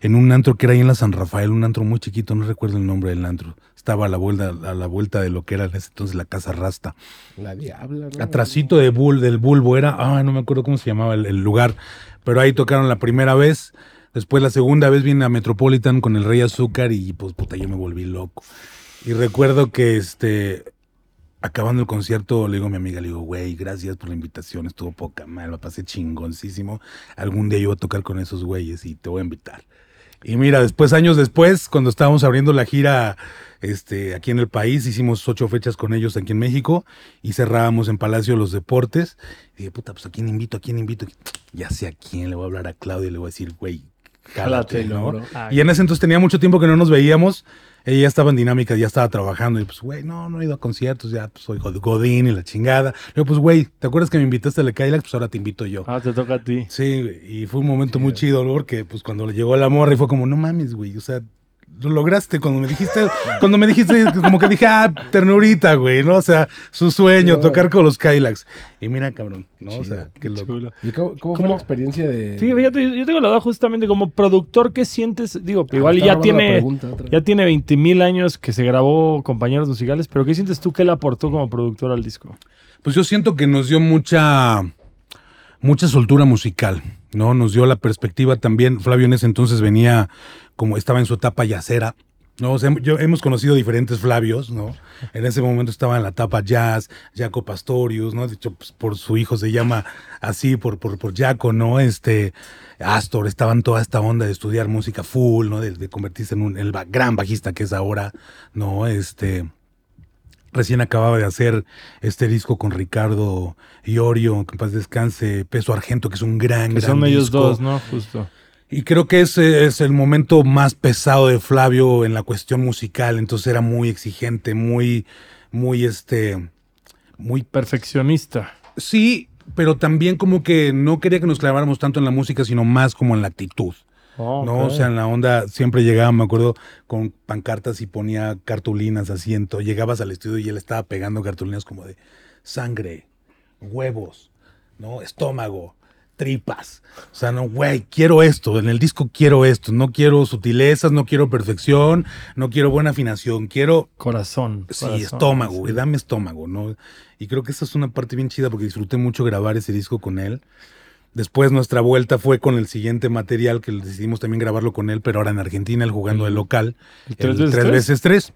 en un antro que era ahí en la San Rafael, un antro muy chiquito, no recuerdo el nombre del antro. Estaba a la vuelta, a la vuelta de lo que era en ese entonces la Casa Rasta. La Diabla, ¿no? Atrasito de bull, del Bulbo era, ah, no me acuerdo cómo se llamaba el, el lugar, pero ahí tocaron la primera vez. Después la segunda vez viene a Metropolitan con el Rey Azúcar y pues puta, yo me volví loco. Y recuerdo que este, acabando el concierto, le digo a mi amiga, le digo, güey, gracias por la invitación, estuvo poca mal, me pasé chingoncísimo. Algún día yo voy a tocar con esos güeyes y te voy a invitar. Y mira, después, años después, cuando estábamos abriendo la gira este, aquí en el país, hicimos ocho fechas con ellos aquí en México y cerrábamos en Palacio los Deportes. Y dije, puta, pues a quién invito, a quién invito. Ya sé a quién, le voy a hablar a Claudia y le voy a decir, güey, cálate, ¿no? Y en ese entonces tenía mucho tiempo que no nos veíamos. Ella ya estaba en dinámica, ya estaba trabajando. Y pues, güey, no, no he ido a conciertos, ya pues, soy god- Godín y la chingada. Le digo, pues, güey, ¿te acuerdas que me invitaste a la Cadillac? Pues ahora te invito yo. Ah, te toca a ti. Sí, y fue un momento muy chido. Porque pues cuando le llegó la morra y fue como, no mames, güey, o sea, lo lograste cuando me dijiste, cuando me dijiste, como que dije, ah, ternurita, güey, ¿no? O sea, su sueño, tocar con los Kylax. Y mira, cabrón, ¿no? O sea, qué loco. Chulo. ¿Y cómo, cómo fue la experiencia de...? Sí, fíjate, yo- tengo la duda justamente como productor, ¿qué sientes? Digo, Ah, igual ya tiene, pregunta ya tiene 20 mil años que se grabó compañeros musicales, pero ¿qué sientes tú que le aportó como productor al disco? Pues yo siento que nos dio mucha, mucha soltura musical, ¿no? Nos dio la perspectiva también. Flavio en ese entonces venía como estaba en su etapa yacera. No, o sea, yo, hemos conocido diferentes Flavios, ¿no? En ese momento estaba en la etapa jazz, Jaco Pastorius, ¿no? De hecho, pues, por su hijo se llama así, por, por, por Jaco, ¿no? Este, Astor, estaban toda esta onda de estudiar música full, ¿no? De, de convertirse en un el gran bajista que es ahora, ¿no? Este, Recién acababa de hacer este disco con Ricardo Iorio, que en paz descanse, Peso Argento, que es un gran, Que gran son ellos disco. dos, ¿no? Justo. Y creo que ese es el momento más pesado de Flavio en la cuestión musical. Entonces era muy exigente, muy, muy este, muy Perfeccionista. sí, pero también como que no quería que nos claváramos tanto en la música, sino más como en la actitud. Oh, No, o sea, en la onda siempre llegaba, me acuerdo, con pancartas y ponía cartulinas así. Entonces llegabas al estudio y él estaba pegando cartulinas como de sangre, huevos, ¿no? Estómago, tripas. O sea, no, güey, quiero esto, en el disco quiero esto. No quiero sutilezas, no quiero perfección, no quiero buena afinación, quiero Corazón. Sí, corazón, estómago, sí. güey, dame estómago, ¿no? Y creo que esa es una parte bien chida porque disfruté mucho grabar ese disco con él. Después nuestra vuelta fue con el siguiente material que decidimos también grabarlo con él, pero ahora en Argentina, él jugando de local. ¿El tres el veces tres tres? veces tres.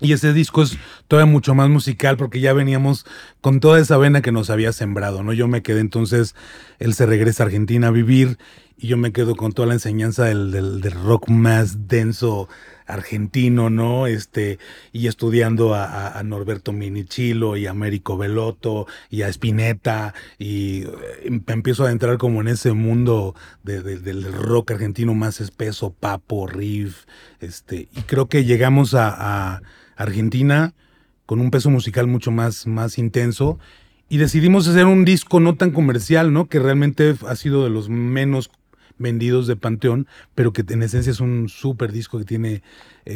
Y ese disco es todavía mucho más musical porque ya veníamos con toda esa vena que nos había sembrado, ¿no? Yo me quedé entonces, él se regresa a Argentina a vivir y yo me quedo con toda la enseñanza del, del- del rock más denso argentino, ¿no? Este, y estudiando a, Norberto Minichilo y a Américo Belotto y a Spinetta y eh, me empiezo a entrar como en ese mundo de- de- del rock argentino más espeso, papo, riff, este, y creo que llegamos a, a Argentina con un peso musical mucho más, más intenso y decidimos hacer un disco no tan comercial, ¿no? Que realmente ha sido de los menos vendidos de Panteón, pero que en esencia es un súper disco que tiene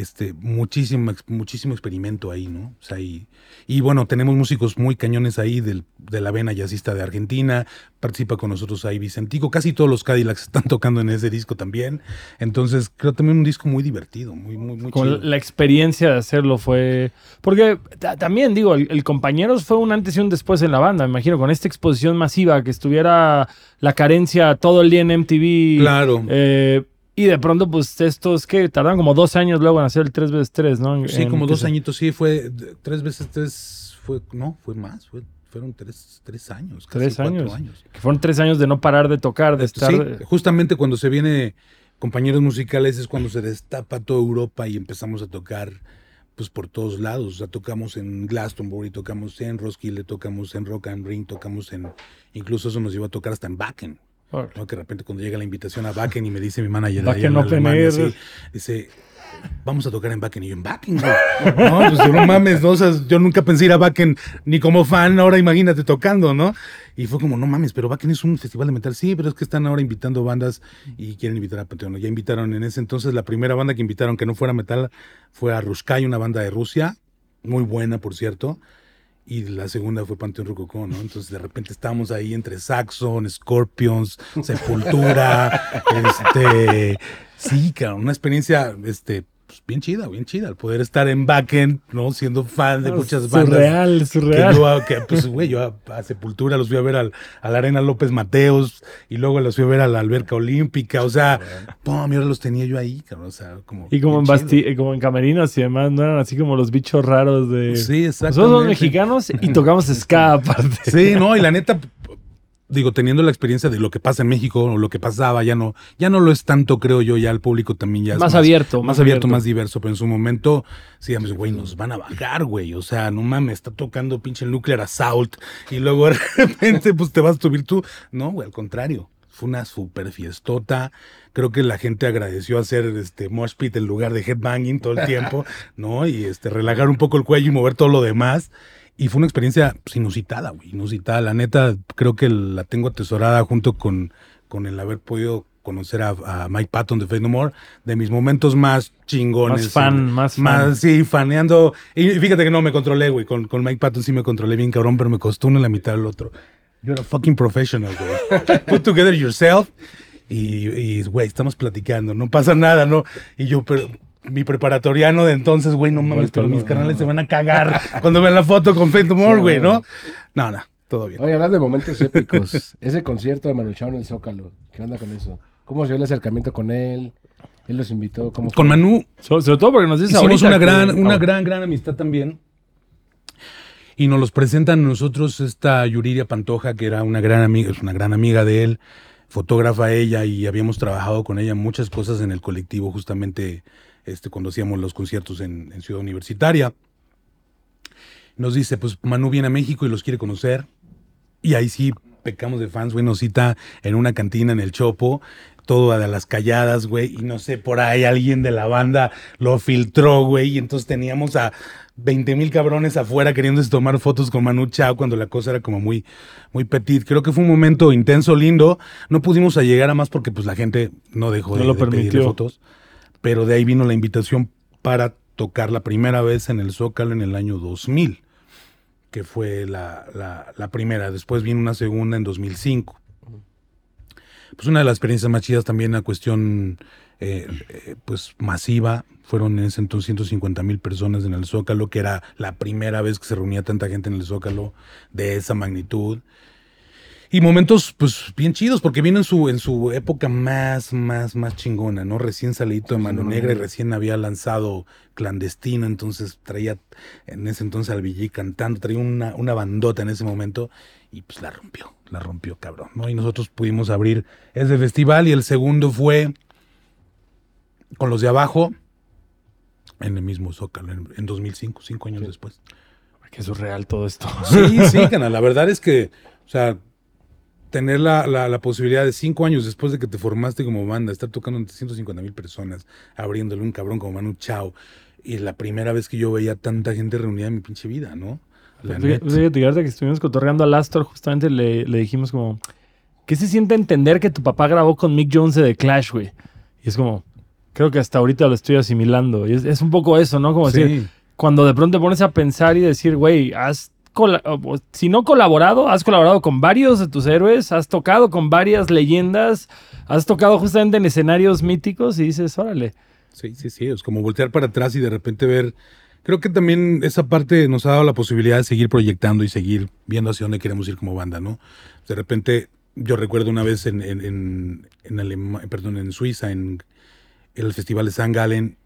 este muchísimo, muchísimo experimento ahí, ¿no? O sea, y, y bueno, tenemos músicos muy cañones ahí del, de la vena jazzista de Argentina, participa con nosotros ahí Vicentico, casi todos los Cadillacs están tocando en ese disco también, entonces creo también un disco muy divertido, muy, muy, muy Como chido. la experiencia de hacerlo fue. Porque ta- también, digo, el, el Compañeros fue un antes y un después en la banda. Me imagino, con esta exposición masiva, que estuviera la carencia todo el día en MTV. Claro. eh, y de pronto, pues estos que tardaron como dos años luego en hacer el 3x3, ¿no? Sí, en como dos añitos, sí, fue de- tres veces tres, fue, no, fue más, fue, fueron tres, tres años. casi Tres cuatro años. Que fueron tres años de no parar de tocar, de estar. Sí, justamente cuando se viene compañeros musicales es cuando se destapa toda Europa y empezamos a tocar pues por todos lados. O sea, tocamos en Glastonbury, tocamos en Roskilde, tocamos en Rock and Ring, tocamos en, incluso eso nos llevó a tocar hasta en Backen. Órale. ¿no? Que de repente cuando llega la invitación a Backen y me dice mi manager Wacken allá en Open Alemania, Air. sí, dice, vamos a tocar en Backen. Y yo, en Backen, güey. No, pues yo, no mames, ¿no? O sea, yo nunca pensé ir a Backen ni como fan, ahora imagínate tocando, ¿no? Y fue como, no mames, pero Backen es un festival de metal. Sí, pero es que están ahora invitando bandas y quieren invitar a Panteón. Ya invitaron en ese entonces, la primera banda que invitaron que no fuera metal fue a Rushkai, una banda de Rusia, muy buena, por cierto. Y la segunda fue Panteón Rococó, ¿no? Entonces de repente estábamos ahí entre Saxon, Scorpions, Sepultura, este, sí, claro, una experiencia, este, pues, bien chida, bien chida, el poder estar en backend, ¿no? Siendo fan de muchas bandas. Surreal, Que surreal. yo, que, pues, güey, yo a, a Sepultura los fui a ver al, a la Arena López Mateos y luego los fui a ver a la Alberca Olímpica, o sea, pum, ahora los tenía yo ahí, cabrón, o sea, como... Y como en, basti- como en camerinos y demás, no eran así como los bichos raros de... Sí, Nosotros somos mexicanos y tocamos ska aparte. Sí, no, y la neta, digo, teniendo la experiencia de lo que pasa en México o lo que pasaba, ya no, ya no lo es tanto, creo yo, ya el público también ya es Más abierto, más más abierto, abierto. más diverso, pero en su momento, sí, güey, nos van a bajar, güey, o sea, no mames, está tocando pinche Nuclear Assault y luego de repente, pues te vas a subir tú. No, güey, al contrario. Fue una super fiestota. Creo que la gente agradeció hacer este mosh pit en lugar de headbanging todo el tiempo, ¿no? Y este relajar un poco el cuello y mover todo lo demás. Y fue una experiencia pues, inusitada, güey, inusitada. La neta, creo que la tengo atesorada junto con, con el haber podido conocer a, a Mike Patton de Fate No More, de mis momentos más chingones. Más fan, eh, más fan. Más, sí, faneando. Y fíjate que no me controlé, güey. Con, con Mike Patton sí me controlé bien cabrón, pero me costó uno en la mitad del otro. You're a fucking professional, güey. Put together yourself. Y, y, güey, estamos platicando. No pasa nada, ¿no? Y yo, pero mi preparatoriano de entonces, güey, no mames, Vuelto pero mis canales se van a cagar cuando vean la foto con Fate No More, güey, ¿no? No, no, todo bien. Oye, hablando de momentos épicos, ese concierto de Manu Chao en el Zócalo, ¿qué onda con eso? ¿Cómo se dio el acercamiento con él? Él los invitó, ¿cómo Con fue? Manu So- sobre todo porque nos dices hicimos ahorita una que- gran, una gran, gran amistad también. Y nos los presentan a nosotros esta Yuriria Pantoja, que era una gran amiga, es una gran amiga de él, fotógrafa ella, y habíamos trabajado con ella muchas cosas en el colectivo, justamente este, cuando hacíamos los conciertos en, en Ciudad Universitaria. Nos dice, pues Manu viene a México y los quiere conocer. Y ahí sí pecamos de fans, güey, nos cita en una cantina en el Chopo, todo a las calladas, güey, y no sé, por ahí alguien de la banda lo filtró, güey, y entonces teníamos a 20 mil cabrones afuera queriéndose tomar fotos con Manu Chao cuando la cosa era como muy, muy petit. Creo que fue un momento intenso, lindo. No pudimos llegar a más porque pues la gente no dejó No de, lo de pedirle permitió. fotos, pero de ahí vino la invitación para tocar la primera vez en el Zócalo en el año 2000 que fue la, la- primera. Después vino una segunda en 2005. Pues una de las experiencias más chidas también, la cuestión eh, eh, pues masiva. Fueron en ese entonces 150 mil personas en el Zócalo, que era la primera vez que se reunía tanta gente en el Zócalo de esa magnitud. Y momentos, pues, bien chidos, porque vino en su, en su época más, más, más chingona, ¿no? Recién salidito de Mano Negra y recién había lanzado Clandestino, entonces traía en ese entonces al Villí cantando, traía una, una bandota en ese momento y pues la rompió, la rompió cabrón, ¿no? Y nosotros pudimos abrir ese festival y el segundo fue con los de abajo en el mismo Zócalo, en, en 2005, cinco años después. Qué surreal todo esto. Sí, sí, canal. La verdad es que, o sea, tener la, la, la posibilidad de cinco años después de que te formaste como banda, estar tocando ante 150 mil personas, abriéndole un cabrón como Manu Chao, y la primera vez que yo veía tanta gente reunida en mi pinche vida, ¿no? La Fíjate, que estuvimos cotorreando al Astor, justamente le, le dijimos como, ¿qué se siente entender que tu papá grabó con Mick Jones de The Clash, güey? Y es como, creo que hasta ahorita lo estoy asimilando. Y es, es un poco eso, ¿no? Como decir, cuando de pronto te pones a pensar y decir, güey, has si no colaborado, has colaborado con varios de tus héroes, has tocado con varias leyendas, has tocado justamente en escenarios míticos y dices, órale. Sí, sí, sí. Es como voltear para atrás y de repente ver. Creo que también esa parte nos ha dado la posibilidad de seguir proyectando y seguir viendo hacia dónde queremos ir como banda, ¿no? De repente, yo recuerdo una vez en, en, en, en Alema- perdón, en Suiza, en el Festival de San Galen,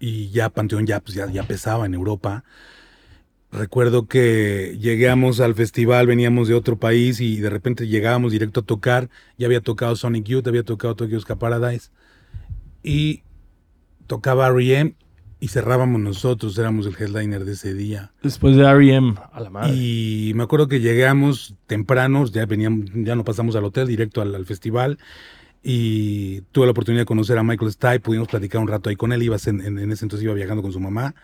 y ya Panteón ya, pues, ya, ya pesaba en Europa. Recuerdo que llegamos al festival, veníamos de otro país y de repente llegábamos directo a tocar. Ya había tocado Sonic Youth, había tocado Tokyo Ska Paradise. Y tocaba R.E.M. y cerrábamos nosotros, éramos el headliner de ese día. Después de R.E.M., a la madre. Y me acuerdo que llegamos temprano, ya veníamos, ya no pasamos al hotel, directo al, al festival. Y tuve la oportunidad de conocer a Michael Stipe, pudimos platicar un rato ahí con él, iba en, en- en ese entonces iba viajando con su mamá.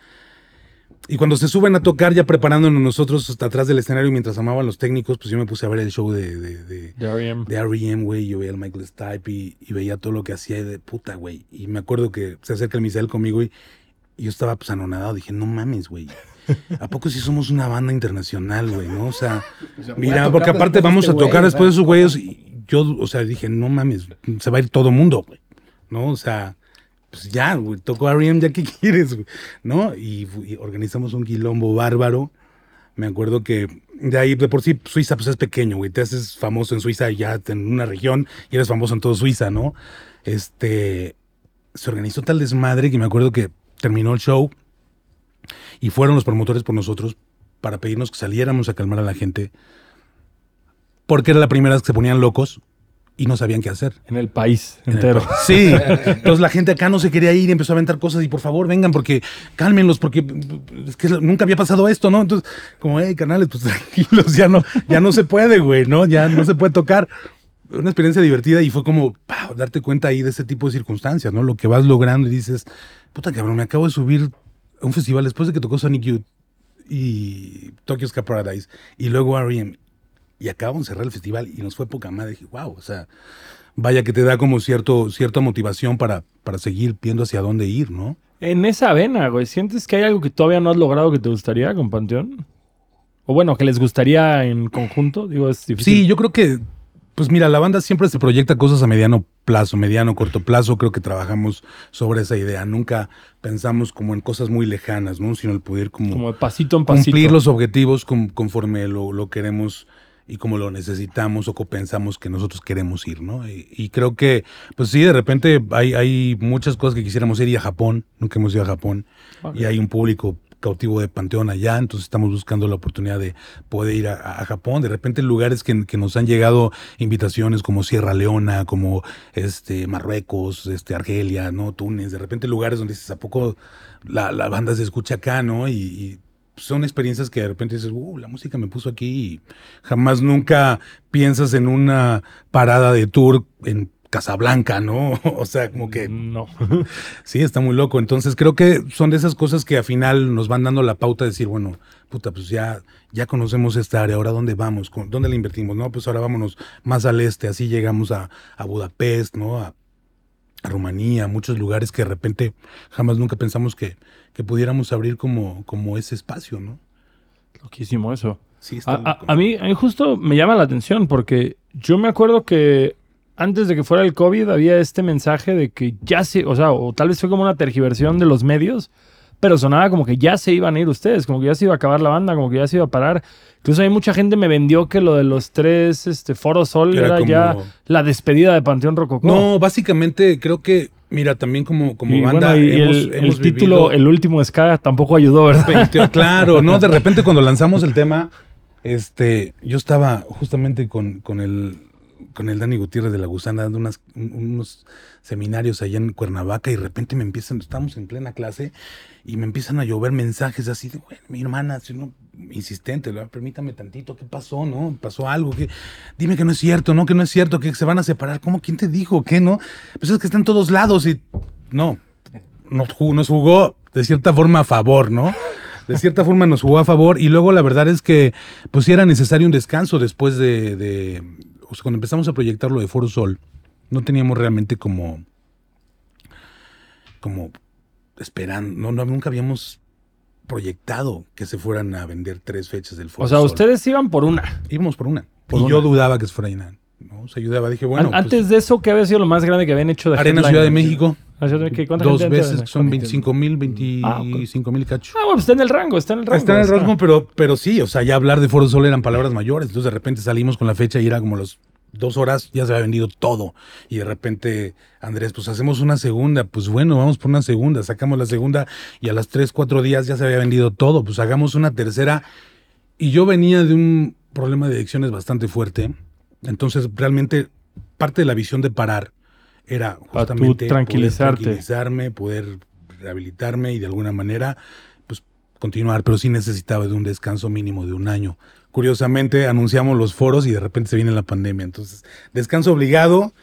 Y cuando se suben a tocar, ya preparándonos nosotros hasta atrás del escenario mientras amaban los técnicos, pues yo me puse a ver el show de, de- de- De R.E.M. de R.E.M., güey, yo veía al Michael Stipe y, y veía todo lo que hacía y de puta, güey. Y me acuerdo que se acerca el Misael conmigo y, y yo estaba pues anonadado, dije, no mames, güey. ¿a poco sí somos una banda internacional, güey, no? O sea, O sea, voy a mira, tocar porque aparte vamos a este tocar güey, después de esos güeyes y yo, o sea, dije, no mames, se va a ir todo mundo, güey, ¿no? O sea, pues ya, güey, tocó R.E.M., ya qué quieres, ¿no? Y, organizamos un quilombo bárbaro. Me acuerdo que de ahí, de por sí, Suiza pues es pequeño, güey. Te haces famoso en Suiza ya en una región y eres famoso en todo Suiza, ¿no? Este, se organizó tal desmadre que me acuerdo que terminó el show y fueron los promotores por nosotros para pedirnos que saliéramos a calmar a la gente porque era la primera vez que se ponían locos y no sabían qué hacer. En el país entero. Sí, entonces la gente acá no se quería ir, empezó a aventar cosas y por favor vengan porque cálmenlos porque es que nunca había pasado esto, ¿no? Entonces, como, hey, canales, pues tranquilos, ya no, ya no se puede, güey, ¿no? Ya no se puede tocar. Una experiencia divertida y fue como ¡pau! darte cuenta ahí de ese tipo de circunstancias, ¿no? Lo que vas logrando y dices, puta cabrón, me acabo de subir a un festival después de que tocó Sonic Youth y Tokyo Ska Paradise y luego R.E.M. y acabamos de cerrar el festival y nos fue poca madre. Dije, wow, o sea, vaya que te da como cierto, cierta motivación para, para seguir viendo hacia dónde ir, ¿no? En esa vena, güey, ¿sientes que hay algo que todavía no has logrado que te gustaría con Panteón? O bueno, que les gustaría en conjunto, digo, es difícil. Sí, yo creo que, pues mira, la banda siempre se proyecta cosas a mediano plazo, mediano, corto plazo. Creo que trabajamos sobre esa idea. Nunca pensamos como en cosas muy lejanas, ¿no? Sino el poder como, Como de pasito en pasito. cumplir los objetivos con- conforme lo, lo queremos y como lo necesitamos o como pensamos que nosotros queremos ir, ¿no? Y, y creo que, pues sí, de repente hay, hay muchas cosas que quisiéramos ir y a Japón, nunca hemos ido a Japón, y hay un público cautivo de Panteón allá, entonces estamos buscando la oportunidad de poder ir a, a Japón. De repente lugares que, que nos han llegado invitaciones como Sierra Leona, como este Marruecos, este Argelia, ¿no? Túnez, de repente lugares donde dices, ¿a poco la, la banda se escucha acá, ¿no? Y, y son experiencias que de repente dices, uh, la música me puso aquí y jamás nunca piensas en una parada de tour en Casablanca, ¿no? O sea, como que No. Sí, está muy loco. Entonces creo que son de esas cosas que al final nos van dando la pauta de decir, bueno, puta, pues ya, ya conocemos esta área, ahora dónde vamos, ¿Con- dónde le invertimos, no, pues ahora vámonos más al este, así llegamos a, a Budapest, ¿no? A, a Rumanía, muchos lugares que de repente jamás nunca pensamos que, que pudiéramos abrir como, como ese espacio, ¿no? Loquísimo eso. Sí, está A, a- mí, a mí justo me llama la atención porque yo me acuerdo que antes de que fuera el COVID había este mensaje de que ya se, o sea, o tal vez fue como una tergiversión de los medios, pero sonaba como que ya se iban a ir ustedes, como que ya se iba a acabar la banda, como que ya se iba a parar. Incluso hay mucha gente me vendió que lo de los tres este, Foro Sol Era era, como- ya la despedida de Panteón Rococó. No, básicamente creo que, mira, también como, como y, banda bueno, y hemos, el, el título, vivido- el último Ska, tampoco ayudó, ¿verdad? 20, claro, ¿no? De repente cuando lanzamos el tema, este, yo estaba justamente con, con el con el Dani Gutiérrez de la Gusana dando unos seminarios allá en Cuernavaca y de repente me empiezan, estamos en plena clase y me empiezan a llover mensajes así de, bueno, mi hermana, si no, insistente, ¿verdad? permítame tantito, ¿qué pasó, no? ¿Pasó algo? ¿Qué? Dime que no es cierto, ¿no? Que no es cierto, que se van a separar. ¿Cómo? ¿Quién te dijo? ¿Qué, no? Pues es que están todos lados y no, nos jugó, de cierta forma a favor, ¿no? De cierta forma nos jugó a favor y luego la verdad es que pues sí era necesario un descanso después de, de- o sea, cuando empezamos a proyectar lo de Foro Sol, no teníamos realmente como, como esperando, no, no, nunca habíamos proyectado que se fueran a vender tres fechas del Foro O sea, Sol. ustedes iban por una. Íbamos por una. Por y una. yo dudaba que se fuera a llenar. ¿No? Yo dudaba, dije, bueno, An- pues, Antes de eso, ¿qué había sido lo más grande que habían hecho de Arena? Ciudad de México. ¿Cuánta dos veces, son Comité. 25 mil, Ah, ok. 25 mil cacho. Ah, bueno, pues está en el rango, está en el rango. Está en el rasgo, pero, pero sí, o sea, ya hablar de Foro Sol eran palabras mayores. Entonces de repente salimos con la fecha y era como los dos horas, ya se había vendido todo. Y de repente, Andrés, pues hacemos una segunda. Pues bueno, vamos por una segunda. Sacamos la segunda y a las tres, cuatro días ya se había vendido todo. Pues hagamos una tercera. Y yo venía de un problema de adicciones bastante fuerte. Entonces, realmente, parte de la visión de parar era tú justamente poder tranquilizarte. tranquilizarme, poder rehabilitarme y de alguna manera, pues, continuar. Pero sí necesitaba de un descanso mínimo de un año. Curiosamente, anunciamos los foros y de repente se viene la pandemia. Entonces, descanso obligado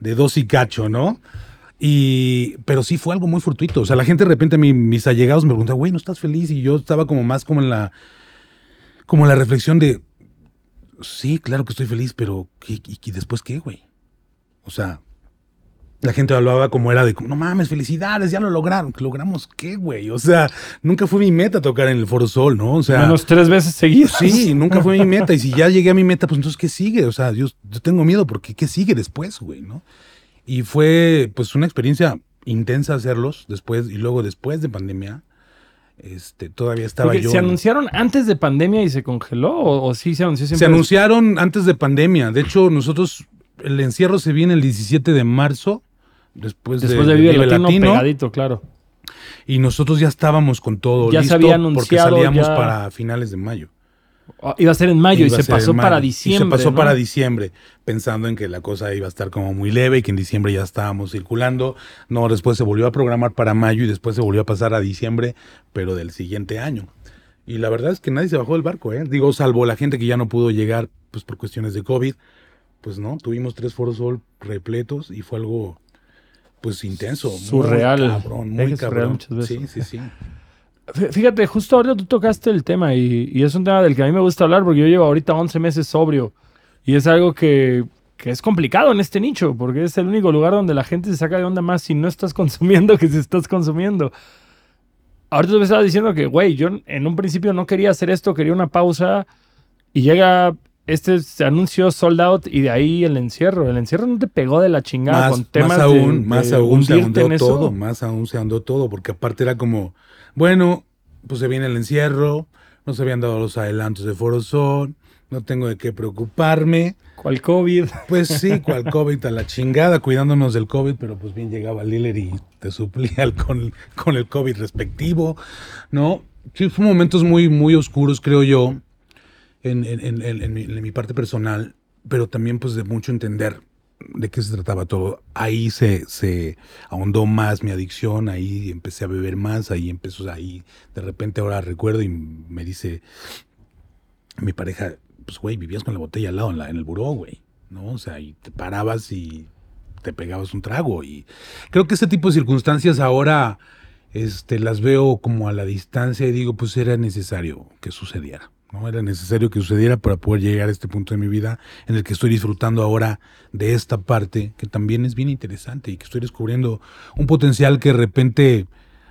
de dos y cacho, ¿no? Y, pero sí fue algo muy fortuito. O sea, la gente de repente, mi- mis allegados me preguntaban, güey, ¿no estás feliz? Y yo estaba como más como en la, como en la reflexión de, sí, claro que estoy feliz, pero ¿qué- y, y después qué, güey? O sea, la gente hablaba como era de, no mames, felicidades, ya lo lograron. ¿Logramos qué, güey? O sea, nunca fue mi meta tocar en el Foro Sol, ¿no? O sea, Menos tres veces seguidas. Sí, nunca fue mi meta. Y si ya llegué a mi meta, pues entonces, ¿qué sigue? O sea, yo, yo tengo miedo porque ¿qué sigue después, güey? ¿no? Y fue, pues, una experiencia intensa hacerlos después y luego después de pandemia. Este, todavía estaba Porque yo. ¿Se anunciaron antes de pandemia y se congeló? ¿O, o sí se anunció siempre? Se anunciaron antes de pandemia. De hecho, nosotros, el encierro se viene el 17 de marzo, después, Después de, Vive Latino, pegadito, claro. Y nosotros ya estábamos con todo Ya se listo había porque salíamos ya- para finales de mayo. Ah, Iba a ser en mayo y Iba se pasó para diciembre. Y se pasó ¿no? para diciembre, pensando en que la cosa iba a estar como muy leve y que en diciembre ya estábamos circulando. No, después se volvió a programar para mayo y después se volvió a pasar a diciembre, pero del siguiente año. Y la verdad es que nadie se bajó del barco, ¿eh? Digo, salvo la gente que ya no pudo llegar pues por cuestiones de COVID. Pues no, tuvimos tres foros sol repletos y fue algo pues intenso. muy Surreal. cabrón, muy Eje surreal cabrón. muchas veces. Sí, sí, sí. Fí- Fíjate, justo ahorita tú tocaste el tema y, y es un tema del que a mí me gusta hablar porque yo llevo ahorita 11 meses sobrio y es algo que, que es complicado en este nicho porque es el único lugar donde la gente se saca de onda más si no estás consumiendo que si estás consumiendo. Ahorita tú me estabas diciendo que, güey, yo en un principio no quería hacer esto, quería una pausa y llega este anuncio sold out y de ahí el encierro. El encierro no te pegó de la chingada más, con temas más de- aún, más de aún se ahondó eso. todo, más aún se ahondó todo, porque aparte era como, bueno, pues se viene el encierro, no se habían dado los adelantos de Forosol, no tengo de qué preocuparme. ¿Cuál COVID? Pues sí, cual COVID a la chingada, cuidándonos del COVID, pero pues bien llegaba Liller y te suplía con, con el COVID respectivo, ¿no? Sí, fue momentos muy, muy oscuros, creo yo, en, en- en- en- en mi, en mi parte personal, pero también pues de mucho entender de qué se trataba todo. Ahí se, se ahondó más mi adicción, ahí empecé a beber más, ahí empezó, ahí de repente ahora recuerdo y me dice mi pareja, pues güey, vivías con la botella al lado en, la, en el buró, güey, ¿no? O sea, y te parabas y te pegabas un trago. Y creo que ese tipo de circunstancias ahora este, las veo como a la distancia y digo, pues era necesario que sucediera. ¿No? Era necesario que sucediera para poder llegar a este punto de mi vida en el que estoy disfrutando ahora de esta parte que también es bien interesante y que estoy descubriendo un potencial que de repente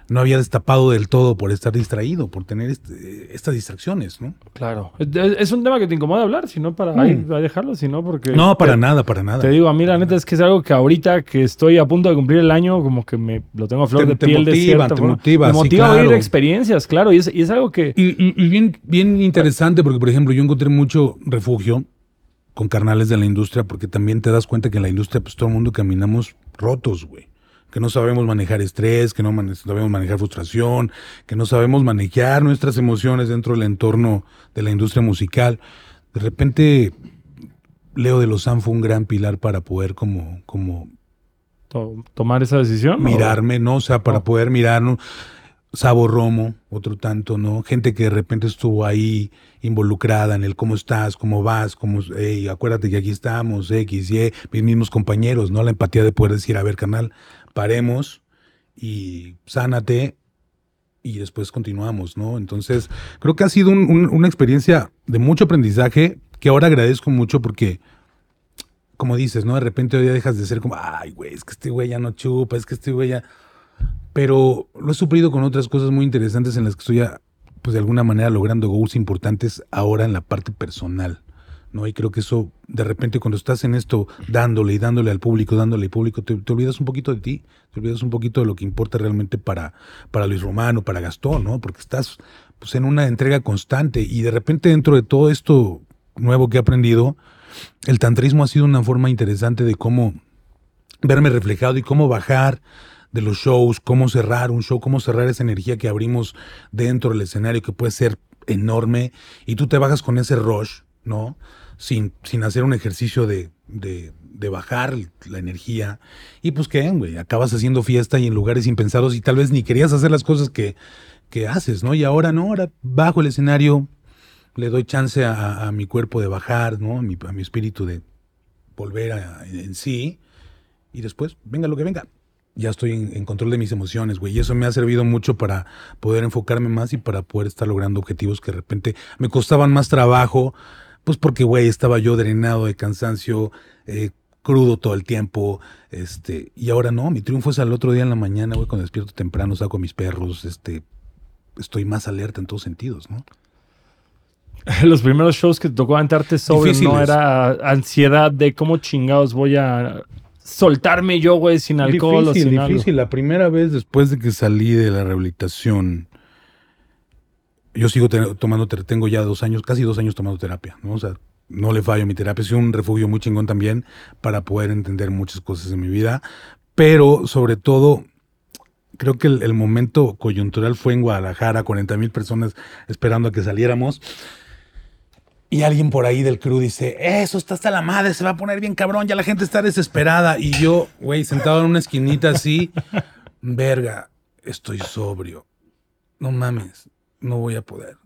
no había destapado del todo por estar distraído, por tener este- estas distracciones, ¿no? Claro. Es, es un tema que te incomoda hablar, si no para Mm. ahí, a dejarlo, si no porque... No, para te- nada, para nada. Te digo, a mí la neta es que es algo que ahorita que estoy a punto de cumplir el año, como que me lo tengo a flor Te- de te piel de motiva, cierta te forma. motiva, Me sí, motiva a claro. experiencias, claro, y es, y es algo que... Y, y- y bien, bien interesante, porque por ejemplo, yo encontré mucho refugio con carnales de la industria, porque también te das cuenta que en la industria, pues todo el mundo caminamos rotos, güey. Que no sabemos manejar estrés, que no mane- sabemos manejar frustración, que no sabemos manejar nuestras emociones dentro del entorno de la industria musical. De repente, Leo de Lozán fue un gran pilar para poder como, como to- tomar esa decisión. ¿o? mirarme, ¿no? O sea, para poder mirarnos. Sabo Romo, otro tanto, ¿no? Gente que de repente estuvo ahí involucrada en el cómo estás, cómo vas, cómo, hey, acuérdate que aquí estamos, X, Y, mis mismos compañeros, ¿no? La empatía de poder decir, a ver, canal, paremos y sánate y después continuamos, ¿no? Entonces, creo que ha sido un- un- una experiencia de mucho aprendizaje que ahora agradezco mucho porque como dices, ¿no? De repente hoy ya dejas de ser como, ay, güey, es que este güey ya no chupa, es que este güey ya... Pero lo he suplido con otras cosas muy interesantes en las que estoy, ya, pues de alguna manera logrando goals importantes ahora en la parte personal, ¿no? Y creo que eso, de repente cuando estás en esto, dándole y dándole al público, dándole al público, te, te olvidas un poquito de ti, te olvidas un poquito de lo que importa realmente para, para Luis Romano, para Gastón, ¿no? Porque estás pues en una entrega constante y de repente dentro de todo esto nuevo que he aprendido, el tantrismo ha sido una forma interesante de cómo verme reflejado y cómo bajar de los shows, cómo cerrar un show, cómo cerrar esa energía que abrimos dentro del escenario que puede ser enorme y tú te bajas con ese rush, ¿no? Sin, sin hacer un ejercicio de, de, de bajar la energía. Y pues qué, güey, acabas haciendo fiesta y en lugares impensados y tal vez ni querías hacer las cosas que, que haces, ¿no? Y ahora no, ahora bajo el escenario, le doy chance a, a mi cuerpo de bajar, ¿no? A mi, a mi espíritu de volver a- en sí y después, venga lo que venga. Ya estoy en, en control de mis emociones, güey. Y eso me ha servido mucho para poder enfocarme más y para poder estar logrando objetivos que de repente me costaban más trabajo, pues porque, güey, estaba yo drenado de cansancio, eh, crudo todo el tiempo, este, y ahora no, mi triunfo es al otro día en la mañana, güey, cuando despierto temprano, saco a mis perros, este, estoy más alerta en todos sentidos, ¿no? Los primeros shows que te tocó aventarte sobre no Difíciles. era ansiedad de cómo chingados voy a soltarme yo, güey, sin alcohol difícil, o sin algo. difícil. La primera vez después de que salí de la rehabilitación, yo sigo tomando, tengo ya dos años, casi dos años tomando terapia, ¿no? O sea, no le fallo mi terapia, es un refugio muy chingón también para poder entender muchas cosas en mi vida, pero sobre todo, creo que el, el momento coyuntural fue en Guadalajara, 40 mil personas esperando a que saliéramos. Y alguien por ahí del crew dice, eso está hasta la madre, se va a poner bien cabrón, ya la gente está desesperada. Y yo, güey, sentado en una esquinita así, verga, estoy sobrio. No mames, no voy a poder,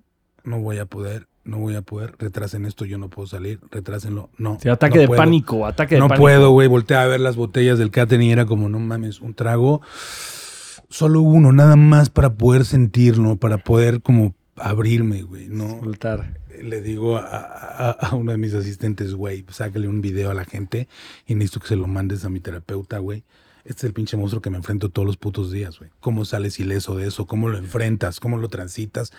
no voy a poder, no voy a poder. Retrasen esto, yo no puedo salir, retrásenlo. No. Sí, ataque no de puedo. pánico, ataque de No pánico. puedo, güey. Volteé a ver las botellas del catering y era como, no mames, un trago. Solo uno, nada más para poder sentirlo, para poder como abrirme, güey. No, Soltar. le digo a, a- a uno de mis asistentes, güey, sácale un video a la gente y necesito que se lo mandes a mi terapeuta, güey. Este es el pinche monstruo que me enfrento todos los putos días, güey. ¿Cómo sales ileso de eso? ¿Cómo lo enfrentas? ¿Cómo lo transitas?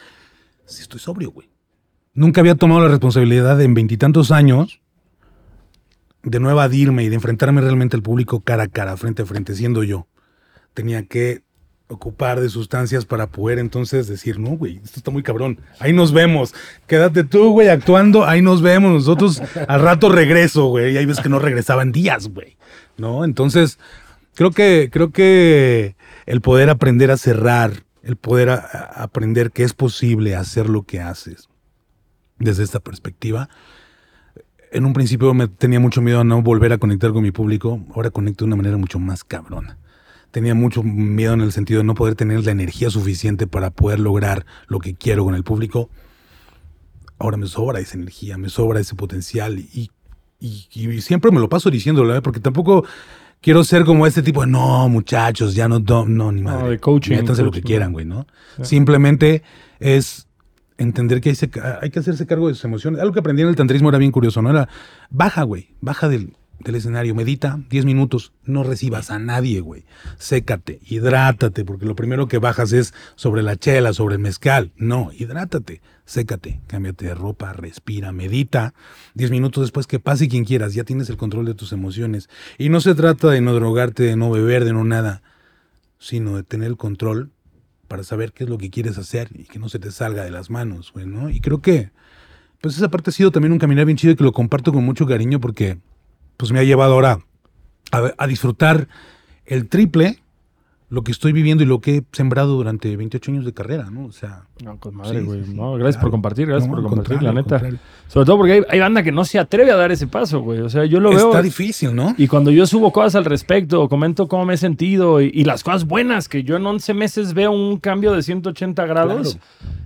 Si estoy sobrio, güey. Nunca había tomado la responsabilidad en veintitantos años de no evadirme y de enfrentarme realmente al público cara a cara, frente a frente, siendo yo. Tenía que ocupar de sustancias para poder entonces decir, no, güey, esto está muy cabrón. Ahí nos vemos. Quédate tú, güey, actuando. Ahí nos vemos. Nosotros al rato regreso, güey. Y hay veces que no regresaban días, güey. ¿No? Entonces, creo que, creo que el poder aprender a cerrar, el poder aprender que es posible hacer lo que haces desde esta perspectiva, en un principio me tenía mucho miedo a no volver a conectar con mi público. Ahora conecto de una manera mucho más cabrona. Tenía mucho miedo en el sentido de no poder tener la energía suficiente para poder lograr lo que quiero con el público. Ahora me sobra esa energía, me sobra ese potencial y siempre me lo paso diciéndolo, ¿eh? porque tampoco quiero ser como este tipo de no, muchachos, ya no, do- no, ni madre. de coaching, Métanse lo que quieran, güey, ¿no? Simplemente es entender que hay, se- hay que hacerse cargo de sus emociones. Algo que aprendí en el tantrismo era bien curioso, ¿no? Era, baja, güey, baja del, del escenario, medita 10 minutos, no recibas a nadie, güey. Sécate, hidrátate, porque lo primero que bajas es sobre la chela, sobre el mezcal. No, hidrátate, sécate, cámbiate de ropa, respira, medita. 10 minutos después que pase quien quieras, ya tienes el control de tus emociones. Y no se trata de no drogarte, de no beber, de no nada, sino de tener el control para saber qué es lo que quieres hacer y que no se te salga de las manos, güey, ¿no? Y creo que, pues esa parte ha sido también un caminar bien chido y que lo comparto con mucho cariño porque, pues me ha llevado ahora a, a disfrutar el triple lo que estoy viviendo y lo que he sembrado durante 28 años de carrera, ¿no? O sea... No, con madre, güey. sí, sí, no, gracias por compartir, gracias No, por compartir, la neta. Sobre todo porque hay, hay banda que no se atreve a dar ese paso, güey. O sea, yo lo veo. Está difícil, ¿no? Y cuando yo subo cosas al respecto, o comento cómo me he sentido y, y las cosas buenas, que yo en 11 meses veo un cambio de 180 grados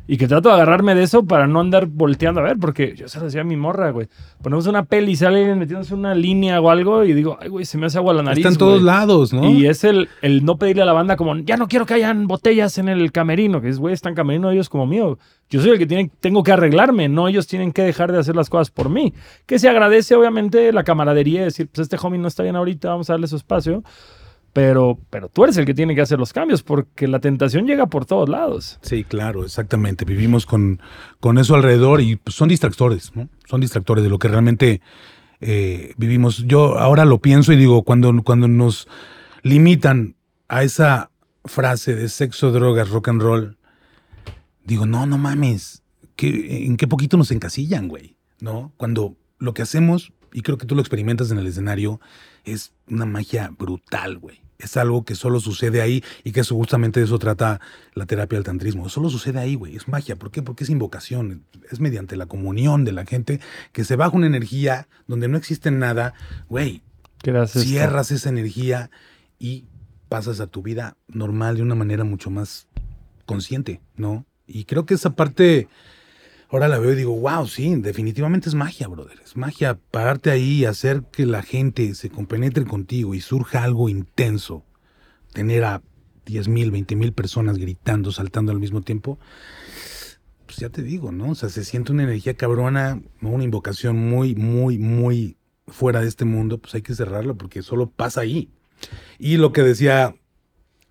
y que trato de agarrarme de eso para no andar volteando a ver, porque yo se lo decía a mi morra, güey. Ponemos una peli y sale alguien metiéndose una línea o algo y digo, ay, güey, se me hace agua la nariz. Está en todos güey". lados, ¿no? Y es el, el no pedirle a la banda como, ya no quiero que hayan botellas en el camerino, que es, güey, están camerino ellos como mío. Yo soy el que tiene, tengo que arreglarme, no ellos tienen que dejar de hacer las cosas por mí. Que se agradece, obviamente, la camaradería, de decir, pues este homie no está bien ahorita, vamos a darle su espacio. Pero, pero tú eres el que tiene que hacer los cambios, porque la tentación llega por todos lados. Sí, claro, exactamente. Vivimos con, con eso alrededor y pues, son distractores, ¿no? Son distractores de lo que realmente eh, vivimos. Yo ahora lo pienso y digo, cuando, cuando nos limitan a esa frase de sexo, drogas, rock and roll, digo, no, no mames, ¿qué- ¿en qué poquito nos encasillan, güey? ¿No? Cuando lo que hacemos, y creo que tú lo experimentas en el escenario, es una magia brutal, güey. Es algo que solo sucede ahí y que eso justamente de eso trata la terapia del tantrismo. Solo sucede ahí, güey. Es magia. ¿Por qué? Porque es invocación. Es mediante la comunión de la gente que se baja una energía donde no existe nada. Güey, ¿Qué haces? cierras esa energía y pasas a tu vida normal de una manera mucho más consciente, ¿no? Y creo que esa parte, ahora la veo y digo, wow, sí, definitivamente es magia, brother. Es magia pararte ahí y hacer que la gente se compenetre contigo y surja algo intenso. Tener a 10 mil, 20 mil personas gritando, saltando al mismo tiempo. Pues ya te digo, ¿no? O sea, se siente una energía cabrona, una invocación muy, muy, muy fuera de este mundo, pues hay que cerrarlo porque solo pasa ahí. Y lo que decía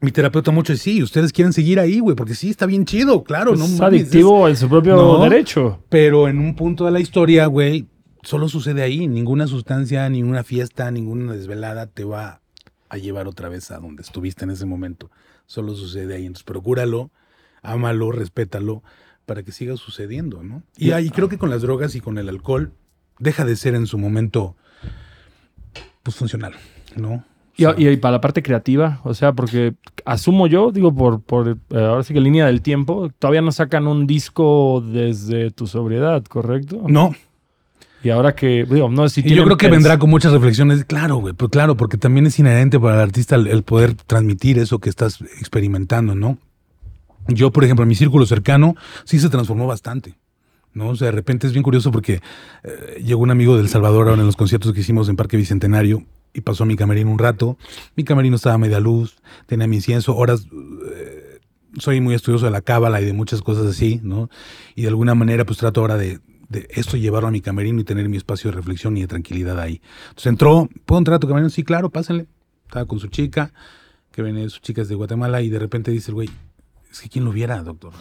mi terapeuta mucho es, sí, ustedes quieren seguir ahí, güey, porque sí, está bien chido, claro. Es no adictivo en su propio No. derecho. Pero en un punto de la historia, güey, solo sucede ahí. Ninguna sustancia, ninguna fiesta, ninguna desvelada te va a llevar otra vez a donde estuviste en ese momento. Solo sucede ahí. Entonces, procúralo, ámalo, respétalo, para que siga sucediendo, ¿no? Y ahí creo que con las drogas y con el alcohol deja de ser en su momento, pues, funcional, ¿no? Y, y- y para la parte creativa, o sea, porque asumo yo, digo, por, por eh, ahora sí que línea del tiempo, todavía no sacan un disco desde tu sobriedad, ¿correcto? no, Y ahora que, digo, no si Y yo creo que vendrá con muchas reflexiones. Claro, güey, pues claro, porque también es inherente para el artista el, el poder transmitir eso que estás experimentando, ¿no? Yo, por ejemplo, en mi círculo cercano sí se transformó bastante, ¿no? O sea, de repente es bien curioso porque eh, llegó un amigo del Salvador ahora en los conciertos que hicimos en Parque Bicentenario y pasó a mi camerino un rato. Mi camerino estaba a media luz, tenía mi incienso, horas... eh, soy muy estudioso de la cábala y de muchas cosas así, ¿no? Y de alguna manera pues trato ahora de, de esto llevarlo a mi camerino y tener mi espacio de reflexión y de tranquilidad ahí. Entonces entró, ¿puedo entrar a tu camerino? Sí, claro, pásenle. Estaba con su chica, que viene sus chicas de Guatemala y de repente dice el güey, es que quién lo viera, doctor,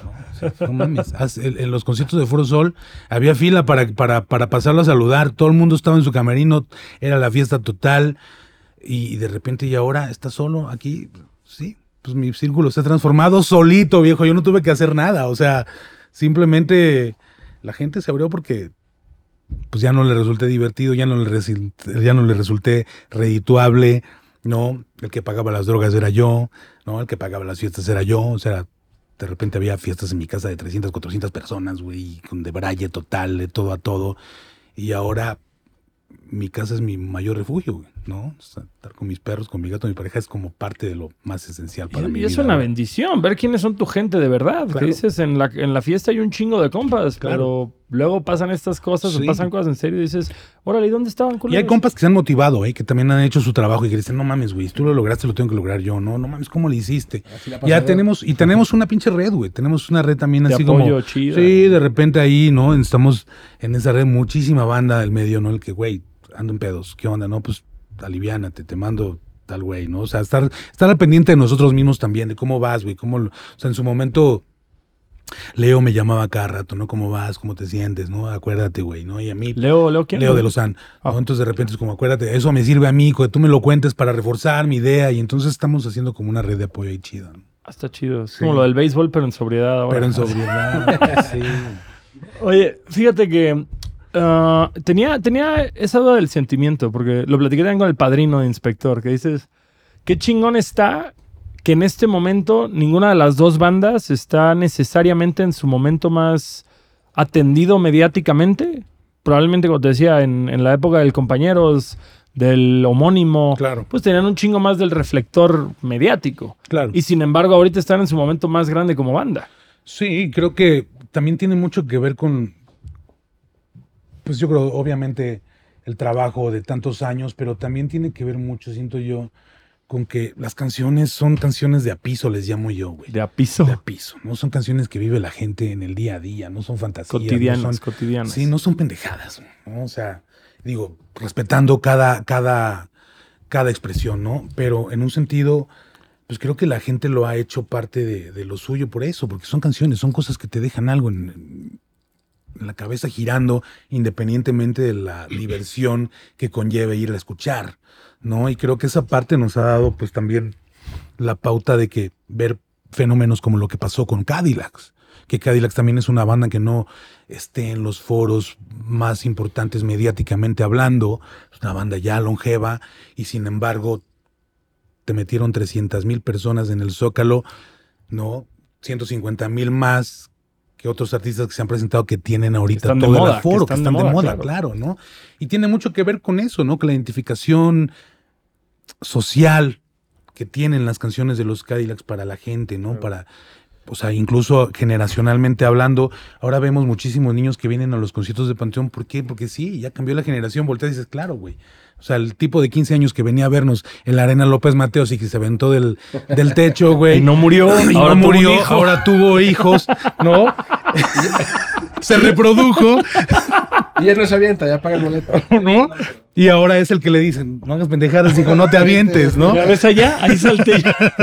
¿no? En, los conciertos de Foro Sol había fila para, para, para pasarlo a saludar, todo el mundo estaba en su camerino, era la fiesta total y, de repente y ahora está solo aquí, sí, pues mi círculo se ha transformado solito, viejo, yo no tuve que hacer nada, o sea, simplemente la gente se abrió porque pues ya no le resulté divertido, ya no le, resi- ya no le resulté redituable, ¿no? El que pagaba las drogas era yo, ¿no? El que pagaba las fiestas era yo, o sea, de repente había fiestas en mi casa de 300, 400 personas, güey, con de braille total, de todo a todo, y ahora mi casa es mi mayor refugio, güey, ¿no? O sea, estar con mis perros, con mi gato, mi pareja es como parte de lo más esencial para Y, mí. y es una bendición ver quiénes son tu gente de verdad. Que dices, en la, en la fiesta hay un chingo de compas, Claro. pero luego pasan estas cosas o Sí. pasan cosas en serio y dices, órale, ¿y dónde estaban Y hay culeros? compas que se han motivado, ¿eh? que también han hecho su trabajo y que dicen, no mames, güey, si tú lo lograste, lo tengo que lograr yo, no, no mames, ¿cómo le hiciste? Ha Ya tenemos, y tenemos una pinche red, güey, tenemos una red también De así apoyo como... chida. Sí, de repente ahí, ¿no? Estamos en esa red, muchísima banda del medio, ¿no? El que, güey, ando en pedos, ¿qué onda? No, pues aliviánate, te mando tal güey, ¿no? O sea, estar, estar al pendiente de nosotros mismos también, de cómo vas, güey, cómo... O sea, en su momento... Leo me llamaba cada rato, ¿no? ¿Cómo vas? ¿Cómo te sientes? ¿No? Acuérdate, güey, ¿no? Y a mí, Leo, Leo, ¿quién? Leo de Lozán. ¿no? Entonces de repente es como, acuérdate, eso me sirve a mí, que tú me lo cuentes para reforzar mi idea y entonces estamos haciendo como una red de apoyo ahí chida. ¿no? Ah, está chido. Es Sí. como lo del béisbol, pero en sobriedad ahora. Pero en sobriedad. sí. Oye, fíjate que ah, tenía, tenía esa duda del sentimiento, porque lo platiqué también con el padrino de inspector, que dices, qué chingón está que en este momento ninguna de las dos bandas está necesariamente en su momento más atendido mediáticamente. Probablemente, como te decía, en, en la época del compañeros, del homónimo, Claro. pues tenían un chingo más del reflector mediático. Claro. Y sin embargo, ahorita están en su momento más grande como banda. Sí, creo que también tiene mucho que ver con, pues yo creo, obviamente, el trabajo de tantos años, pero también tiene que ver mucho, siento yo, con que las canciones son canciones de a piso, les llamo yo, güey. De a piso. De a piso, ¿no? Son canciones que vive la gente en el día a día, no son fantasías. no Cotidianas, son- cotidianas. Sí, no son pendejadas, ¿no? O sea, digo, respetando cada, cada, cada expresión, ¿no? Pero en un sentido, pues creo que la gente lo ha hecho parte de, de lo suyo por eso, porque son canciones, son cosas que te dejan algo en la cabeza girando, independientemente de la diversión que conlleve ir a escuchar, ¿no? Y creo que esa parte nos ha dado, pues también la pauta de que ver fenómenos como lo que pasó con Cadillacs, que Cadillacs también es una banda que no esté en los foros más importantes mediáticamente hablando, es una banda ya longeva y sin embargo te metieron 300 mil personas en el Zócalo, ¿no? 150 mil más que otros artistas que se han presentado que tienen ahorita de todo moda, el aforo, que que están de moda, claro. ¿no? Y tiene mucho que ver con eso, ¿no? Que la identificación social que tienen las canciones de los Cadillacs para la gente, ¿no? Para, o sea, incluso generacionalmente hablando, ahora vemos muchísimos niños que vienen a los conciertos de Panteón. ¿Por qué? Porque sí, ya cambió la generación. Volteas y dices, claro, güey. O sea, el tipo de 15 años que venía a vernos en la Arena López Mateos y que se aventó del, del techo, güey. Y no murió, Y ahora no murió, ahora tuvo hijos, ¿no? se reprodujo, Y él no se avienta, ya paga el boleto. ¿no? Y ahora es el que le dicen, no hagas pendejadas, hijo, no te avientes, ¿no? ¿Ya ves allá? Ahí salté yo.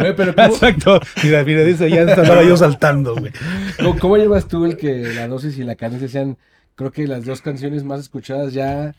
Oye, pero ¿cómo, Exacto. Mira, mira, dice, ya estaba yo saltando, güey. cómo- cómo llevas tú el que la dosis y la carencia sean, creo que las dos canciones más escuchadas ya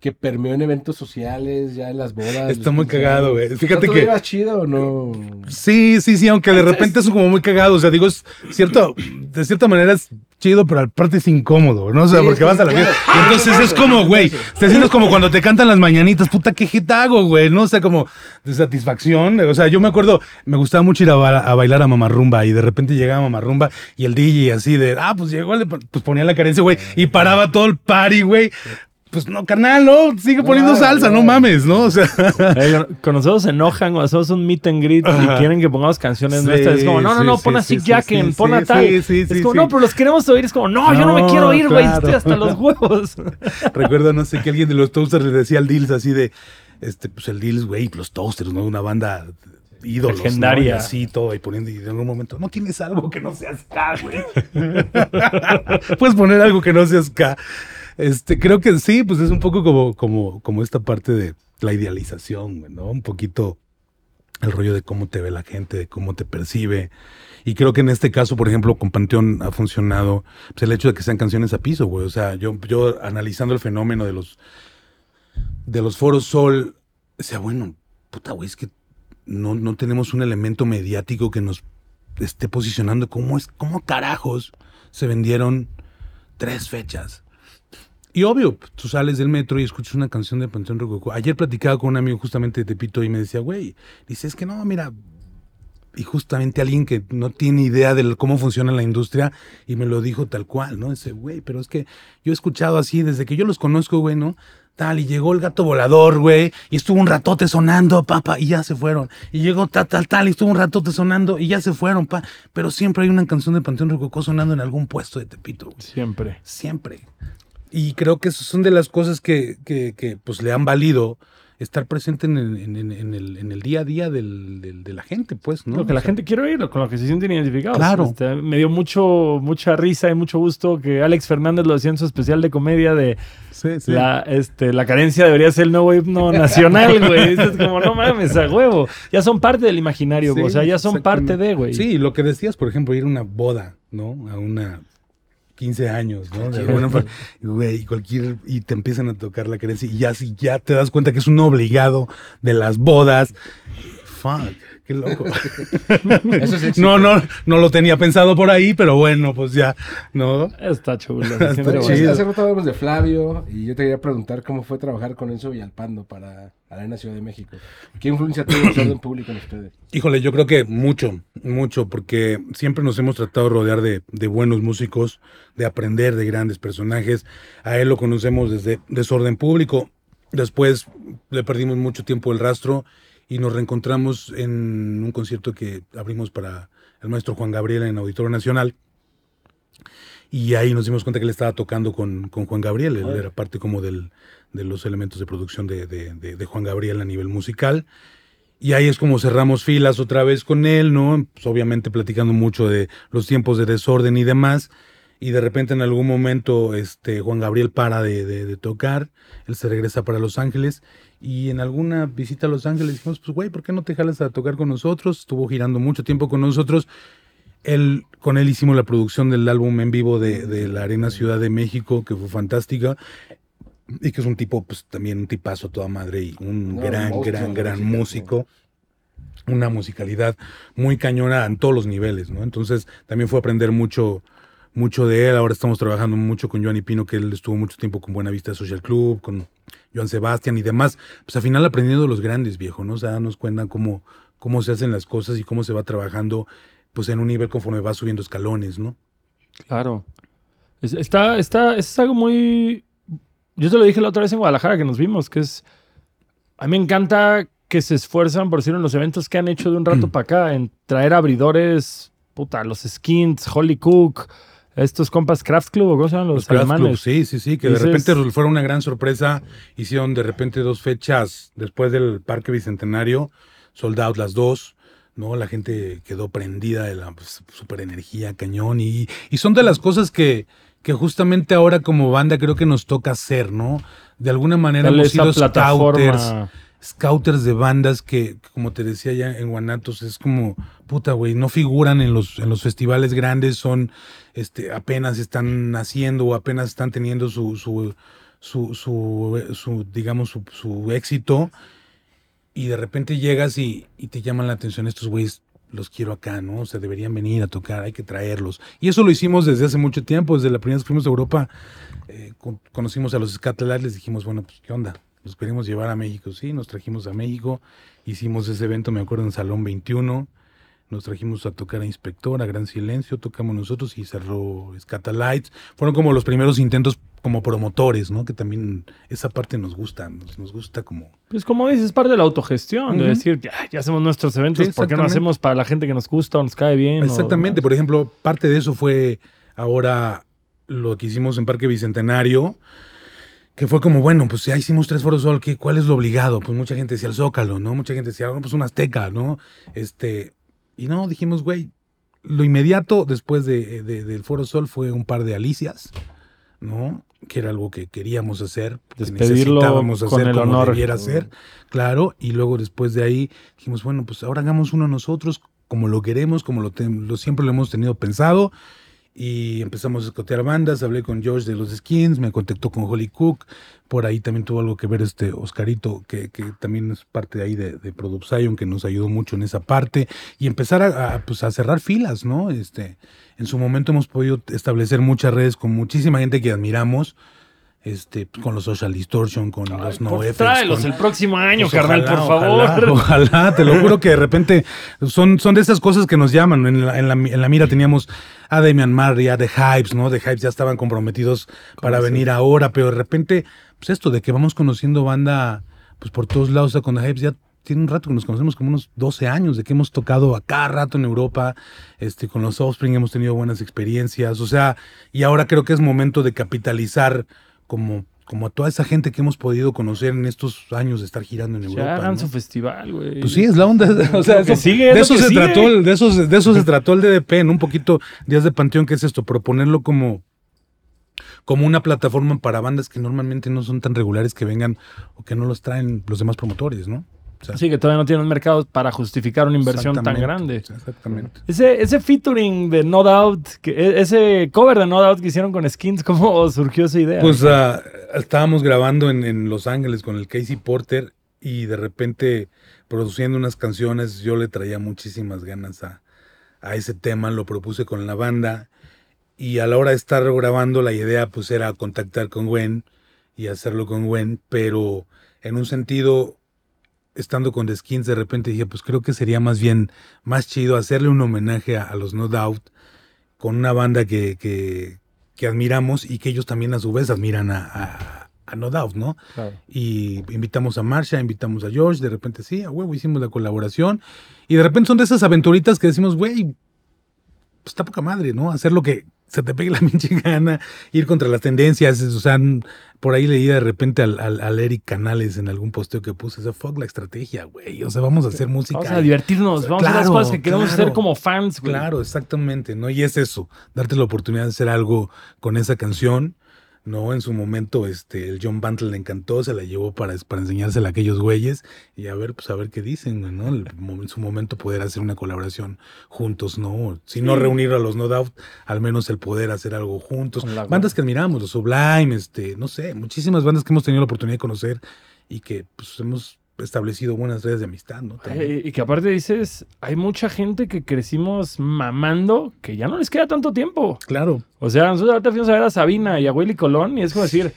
que permeó en eventos sociales, ya en las bodas? Está muy 15 cagado, güey. Fíjate ¿No que- ¿Tú llevas chido o no? Sí, sí, sí, aunque de repente es como muy cagado. O sea, digo, es cierto, de cierta manera es chido, pero aparte es incómodo, ¿no? O sea, Sí, porque vas a la claro. fiesta. Y entonces es como, güey, te sientes como cuando te cantan las mañanitas, puta, qué hit hago, güey, ¿no? O sea, como de satisfacción. O sea, yo me acuerdo, me gustaba mucho ir a, ba- a bailar a Mamarrumba y de repente llegaba Mamarrumba y el DJ así de, ah, pues llegó, pues ponía la carencia, güey, y paraba todo el party, güey. Pues no, carnal, no, sigue poniendo salsa, no mames, ¿no? O sea, con- nosotros se enojan o hacemos un meet and greet Ajá. y quieren que pongamos canciones Sí, nuestras. Es como, no, no, no, sí, pon a Sick sí, Jacken, pon a tal. sí, sí, es como, no, pero los queremos oír. Es como, no, yo no me quiero oír, güey. claro. Estoy hasta los huevos. Recuerdo, no sé, que alguien de los Toasters le decía al Dills así de, este, pues el Dills, güey, los Toasters, ¿no? Una banda ídolos, Legendaria. ¿no? Y así todo, y poniendo, y en algún momento, no tienes algo que no sea ska, güey. Puedes poner algo que no sea ska. Este, creo que sí, pues es un poco como, como, como esta parte de la idealización, ¿no? Un poquito el rollo de cómo te ve la gente, de cómo te percibe. Y creo que en este caso, por ejemplo, con Panteón ha funcionado pues, el hecho de que sean canciones a piso, güey. O sea, yo, yo analizando el fenómeno de los de los foros Sol, decía, bueno, puta, güey, es que no, no tenemos un elemento mediático que nos esté posicionando. ¿Cómo es, cómo carajos se vendieron tres fechas? Y obvio, tú sales del metro y escuchas una canción de Panteón Rococó. Ayer platicaba con un amigo justamente de Tepito y me decía, güey, dice, es que no, mira, y justamente alguien que no tiene idea de cómo funciona la industria y me lo dijo tal cual, ¿no? Dice, güey, pero es que yo he escuchado así desde que yo los conozco, güey, ¿no? Tal, y llegó el gato volador, güey, y estuvo un ratote sonando, papá, y ya se fueron. Y llegó tal, tal, tal, y estuvo un ratote sonando, y ya se fueron, pa. Pero siempre hay una canción de Panteón Rococó sonando en algún puesto de Tepito, güey. Siempre. Siempre. Y creo que son de las cosas que, que, que, pues le han valido estar presente en el, en, el, en el día a día del, del- de la gente, pues, ¿no? Lo que la sea, gente quiere oír, con lo que se sienten identificados. Claro. Este, me dio mucho, mucha risa y mucho gusto que Alex Fernández lo decía en su especial de comedia de Sí, sí. la, este, la carencia debería ser el nuevo himno nacional, güey. Dices como, no mames, a huevo. Ya son parte del imaginario, Sí. O sea, ya son parte de, güey. Sí, lo que decías, por ejemplo, ir a una boda, ¿no? A una 15 años, ¿no? De alguna forma, güey, cualquier y te empiezan a tocar la creencia y ya si ya te das cuenta que es un obligado de las bodas. Fuck, qué loco. Eso es éxito. No, no, no lo tenía pensado por ahí, pero bueno, pues ya, ¿no? Está chulo. Está. Hace rato hablamos de Flavio y yo te quería preguntar cómo fue trabajar con Enzo Villalpando para Arena Ciudad de México. ¿Qué influencia tuvo el orden público en ustedes? Híjole, yo creo que mucho, mucho, porque siempre nos hemos tratado de rodear de, de buenos músicos, de aprender de grandes personajes. A él lo conocemos desde Desorden Público. Después le perdimos mucho tiempo el rastro y nos reencontramos en un concierto que abrimos para el maestro Juan Gabriel en Auditorio Nacional. Y ahí nos dimos cuenta que él estaba tocando con, con Juan Gabriel. Él era parte como del, de los elementos de producción de, de- de- de Juan Gabriel a nivel musical. Y ahí es como cerramos filas otra vez con él, ¿no? Pues obviamente platicando mucho de los tiempos de desorden y demás. Y de repente en algún momento este, Juan Gabriel para de, de- de tocar, él se regresa para Los Ángeles y en alguna visita a Los Ángeles dijimos, pues güey, ¿por qué no te jalas a tocar con nosotros? Estuvo girando mucho tiempo con nosotros. Él, con él hicimos la producción del álbum en vivo de, de la Arena Ciudad de México, que fue fantástica. Y que es un tipo, pues también un tipazo toda madre y un No, gran, gran, gran músico. Una musicalidad muy cañona en todos los niveles, ¿no? Entonces también fue aprender mucho, mucho de él. Ahora estamos trabajando mucho con Joan y Pino, que él estuvo mucho tiempo con Buena Vista Social Club, con Joan Sebastián y demás. Pues al final aprendiendo de los grandes, viejo, ¿no? O sea, darnos cuenta cómo, cómo se hacen las cosas y cómo se va trabajando, pues en un nivel conforme va subiendo escalones, ¿no? Claro. Es- está, está, es algo muy. Yo te lo dije la otra vez en Guadalajara que nos vimos, que es. A mí me encanta que se esfuerzan, por decirlo, en los eventos que han hecho de un rato para acá, en traer abridores, puta, los Skins, Holly Cook, estos compas Craft Club, o cómo se llaman los, Los Craft alemanes. Club, sí, sí, sí, que de repente fuera una gran sorpresa. Hicieron de repente dos fechas después del Parque Bicentenario, sold out las dos, ¿no? La gente quedó prendida de la pues, super energía, cañón. Y, y son de las cosas que, que justamente ahora como banda creo que nos toca hacer, ¿no? De alguna manera hemos sido scouters. Scouters de bandas que, como te decía ya en Guanatos, es como, puta, güey, no figuran en los, en los festivales grandes, son, este, apenas están naciendo o apenas están teniendo su, su, su, su, su, digamos, su, su éxito. Y de repente llegas y, te llaman la atención estos güeyes, los quiero acá, ¿no? O sea, deberían venir a tocar, hay que traerlos. Y eso lo hicimos desde hace mucho tiempo, desde la primera vez que fuimos a Europa, eh, con- conocimos a los Scatalites, les dijimos, bueno, pues, ¿qué onda? Los queremos llevar a México, sí, nos trajimos a México, hicimos ese evento, me acuerdo, en Salón 21, nos trajimos a tocar a Inspector, a Gran Silencio, tocamos nosotros y cerró Scatalites. Fueron como los primeros intentos como promotores, ¿no? Que también esa parte nos gusta, nos, nos gusta como... Pues como dices, es parte de la autogestión, de decir, ya, ya hacemos nuestros eventos, Sí, ¿por qué no hacemos para la gente que nos gusta o nos cae bien? Exactamente, por ejemplo, parte de eso fue ahora lo que hicimos en Parque Bicentenario, que fue como, bueno, pues ya hicimos tres foros sol, ¿qué, ¿cuál es lo obligado? Pues mucha gente decía el Zócalo, ¿no? Mucha gente decía, "Ah, pues un Azteca, ¿no? Este, y no, dijimos, güey, lo inmediato después de, de- del Foro Sol fue un par de Alicias, ¿no? Que era algo que queríamos hacer, que Despedirlo necesitábamos con hacer el como honor. debiera ser, claro, y luego después de ahí dijimos, bueno, pues ahora hagamos uno nosotros, como lo queremos, como lo, lo siempre lo hemos tenido pensado, y empezamos a escotear bandas, hablé con George de los Skins, me contactó con Holly Cook, por ahí también tuvo algo que ver este Oscarito, que, que también es parte de ahí de, de Production, que nos ayudó mucho en esa parte, y empezar a, a, pues, a cerrar filas, ¿no? Este, en su momento hemos podido establecer muchas redes con muchísima gente que admiramos, este, con los Social Distortion, con Ay, los por- NoFX. Tráelos con- el próximo año, pues carnal, ojalá, por favor. Ojalá, ojalá, te lo juro que de repente son, son de esas cosas que nos llaman. En la, en la, en la mira teníamos a Damian Marley, a The Hypes, ¿no? The Hypes ya estaban comprometidos para venir ahora, pero de repente, pues esto de que vamos conociendo banda pues por todos lados, o sea, con The Hypes ya tiene un rato que nos conocemos como unos 12 años, de que hemos tocado a cada rato en Europa, este, con los Offspring hemos tenido buenas experiencias, o sea, y ahora creo que es momento de capitalizar como, como a toda esa gente que hemos podido conocer en estos años de estar girando en Ya Europa. hagan ¿no? su festival, güey. Pues sí, es la onda. O sea, eso- sigue, es de eso se sigue. trató, el- de eso, de eso se trató el DDP, en un poquito Días de Panteón, que es esto, proponerlo como, como una plataforma para bandas que normalmente no son tan regulares que vengan o que no los traen los demás promotores, ¿no? Sí, que todavía no tienen un mercado para justificar una inversión tan grande. Exactamente. Ese, ese featuring de No Doubt, que, e- ese cover de No Doubt que hicieron con Skins, ¿cómo surgió esa idea? Pues ah, estábamos grabando en, en Los Ángeles con el Casey Porter y de repente produciendo unas canciones, yo le traía muchísimas ganas a, a ese tema, lo propuse con la banda y a la hora de estar grabando la idea pues era contactar con Gwen y hacerlo con Gwen, pero en un sentido, estando con The Skins, de repente dije, pues creo que sería más bien más chido hacerle un homenaje a, a los No Doubt con una banda que, que, que admiramos y que ellos también a su vez admiran a, a- a No Doubt, ¿no? Claro. Y invitamos a Marsha, invitamos a George, de repente sí, a huevo, hicimos la colaboración. Y de repente son de esas aventuritas que decimos, güey, pues está poca madre, ¿no? Hacer lo que se te pegue la pinche gana, ir contra las tendencias, o sea, por ahí leí de repente al, al, al Eric Canales en algún posteo que puse, o sea, fuck la estrategia, güey, o sea, vamos a hacer música. Vamos a divertirnos, vamos a hacer las cosas que queremos claro. hacer como fans, güey. Claro, exactamente, ¿no? Y es eso, darte la oportunidad de hacer algo con esa canción, ¿no? En su momento, este, el John Bantle le encantó, se la llevó para, para enseñársela a aquellos güeyes y a ver, pues a ver qué dicen, ¿no? El en su momento poder hacer una colaboración juntos, ¿no? Si no Sí. reunir a los No Doubt, al menos el poder hacer algo juntos. Bandas que admiramos, los Sublime, este, no sé, muchísimas bandas que hemos tenido la oportunidad de conocer y que, pues, hemos establecido buenas redes de amistad, ¿no? También. Y que aparte dices, hay mucha gente que crecimos mamando que ya no les queda tanto tiempo. Claro. O sea, nosotros ahorita fuimos a ver a Sabina y a Willy Colón y es como decir,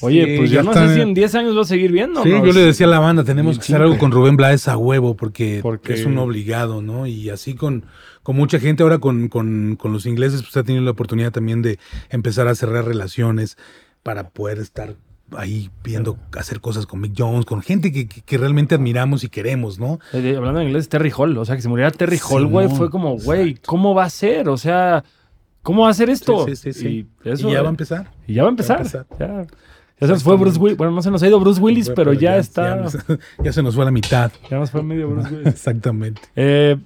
oye, Sí, pues ya yo no sé si en 10 años voy a seguir viendo. Sí, yo le decía a la banda, tenemos que hacer algo con Rubén Blades a huevo, porque, Porque- es un obligado, ¿no? Y así con, con mucha gente, ahora con, con, con los ingleses, pues ha tenido la oportunidad también de empezar a cerrar relaciones para poder estar ahí viendo, hacer cosas con Mick Jones, con gente que, que- que realmente admiramos y queremos, ¿no? Eh, hablando en inglés, Terry Hall. O sea, que se muriera Terry Hall, güey, fue como, güey. ¿cómo va a ser? O sea, ¿cómo va a ser esto? Sí, sí, sí, sí. Y, eso, y ya va a eh, empezar. y ya va a empezar. va a empezar. Ya, ya se nos fue Bruce Willis. Bueno, no se nos ha ido Bruce Willis, pero, ya, está. Ya, nos- ya se nos fue a la mitad. Ya nos fue medio Bruce Willis. Exactamente. Eh,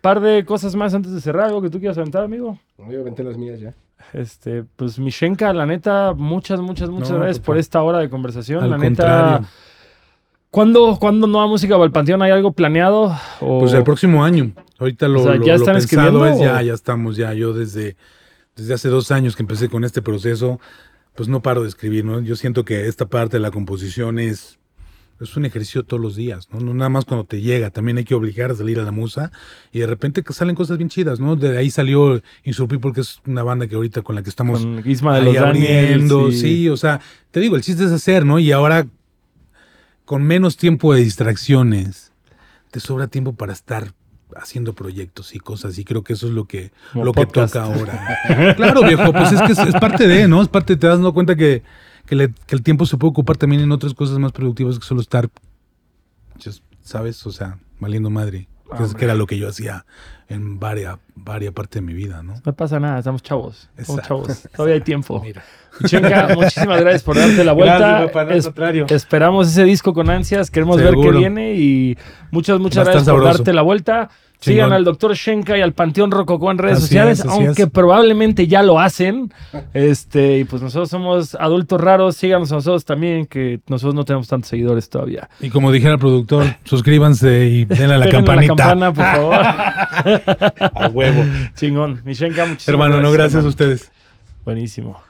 par de cosas más antes de cerrar. ¿Algo que tú quieras aventar, amigo? Obviamente las mías ya. Este, pues Mishenka, la neta, muchas, muchas, muchas No, gracias por esta hora de conversación. Al la neta. ¿cuándo, ¿cuándo Nueva Música o el Panteón hay algo planeado? O- Pues el próximo año. Ahorita lo, O sea, lo- ¿ya lo están pensado es ya, ya estamos, ya. Yo desde, desde hace dos años que empecé con este proceso, pues no paro de escribir, ¿no? Yo siento que esta parte de la composición es, es un ejercicio todos los días, ¿no? No nada más cuando te llega, también hay que obligar a salir a la musa y de repente que salen cosas bien chidas, ¿no? De ahí salió Insur People, que es una banda que ahorita con la que estamos con Isma de los Daniels abriendo, y- sí, o sea, te digo, el chiste es hacer, ¿no? Y ahora, con menos tiempo de distracciones, te sobra tiempo para estar haciendo proyectos y cosas, y creo que eso es lo que, Como lo que podcast. toca ahora. claro, viejo, pues es que es, es parte de, ¿no? Es parte, te das cuenta que, que, le- que el tiempo se puede ocupar también en otras cosas más productivas que solo estar, just, ¿sabes? O sea, valiendo madre. Que, es- que era lo que yo hacía en varias, varias partes de mi vida, ¿no? No pasa nada, estamos chavos. Estamos Exacto. chavos. Todavía hay tiempo. Mira. Michenka, muchísimas gracias por darte la vuelta. Gracias, papá, no, al Es- contrario. esperamos ese disco con ansias. Queremos ver qué viene y muchas, muchas gracias por sabroso. darte la vuelta. Sigan Chingón. al doctor Shenka y al Panteón Rococó en redes Así sociales, es, aunque es. probablemente ya lo hacen. Este, y pues nosotros somos adultos raros. Síganos a nosotros también, que nosotros no tenemos tantos seguidores todavía. Y como dijera el productor, suscríbanse y denle a la campanita. la campana, por favor. A huevo. Chingón. Mishenka, muchísimas Hermano, no, gracias a ustedes. Buenísimo.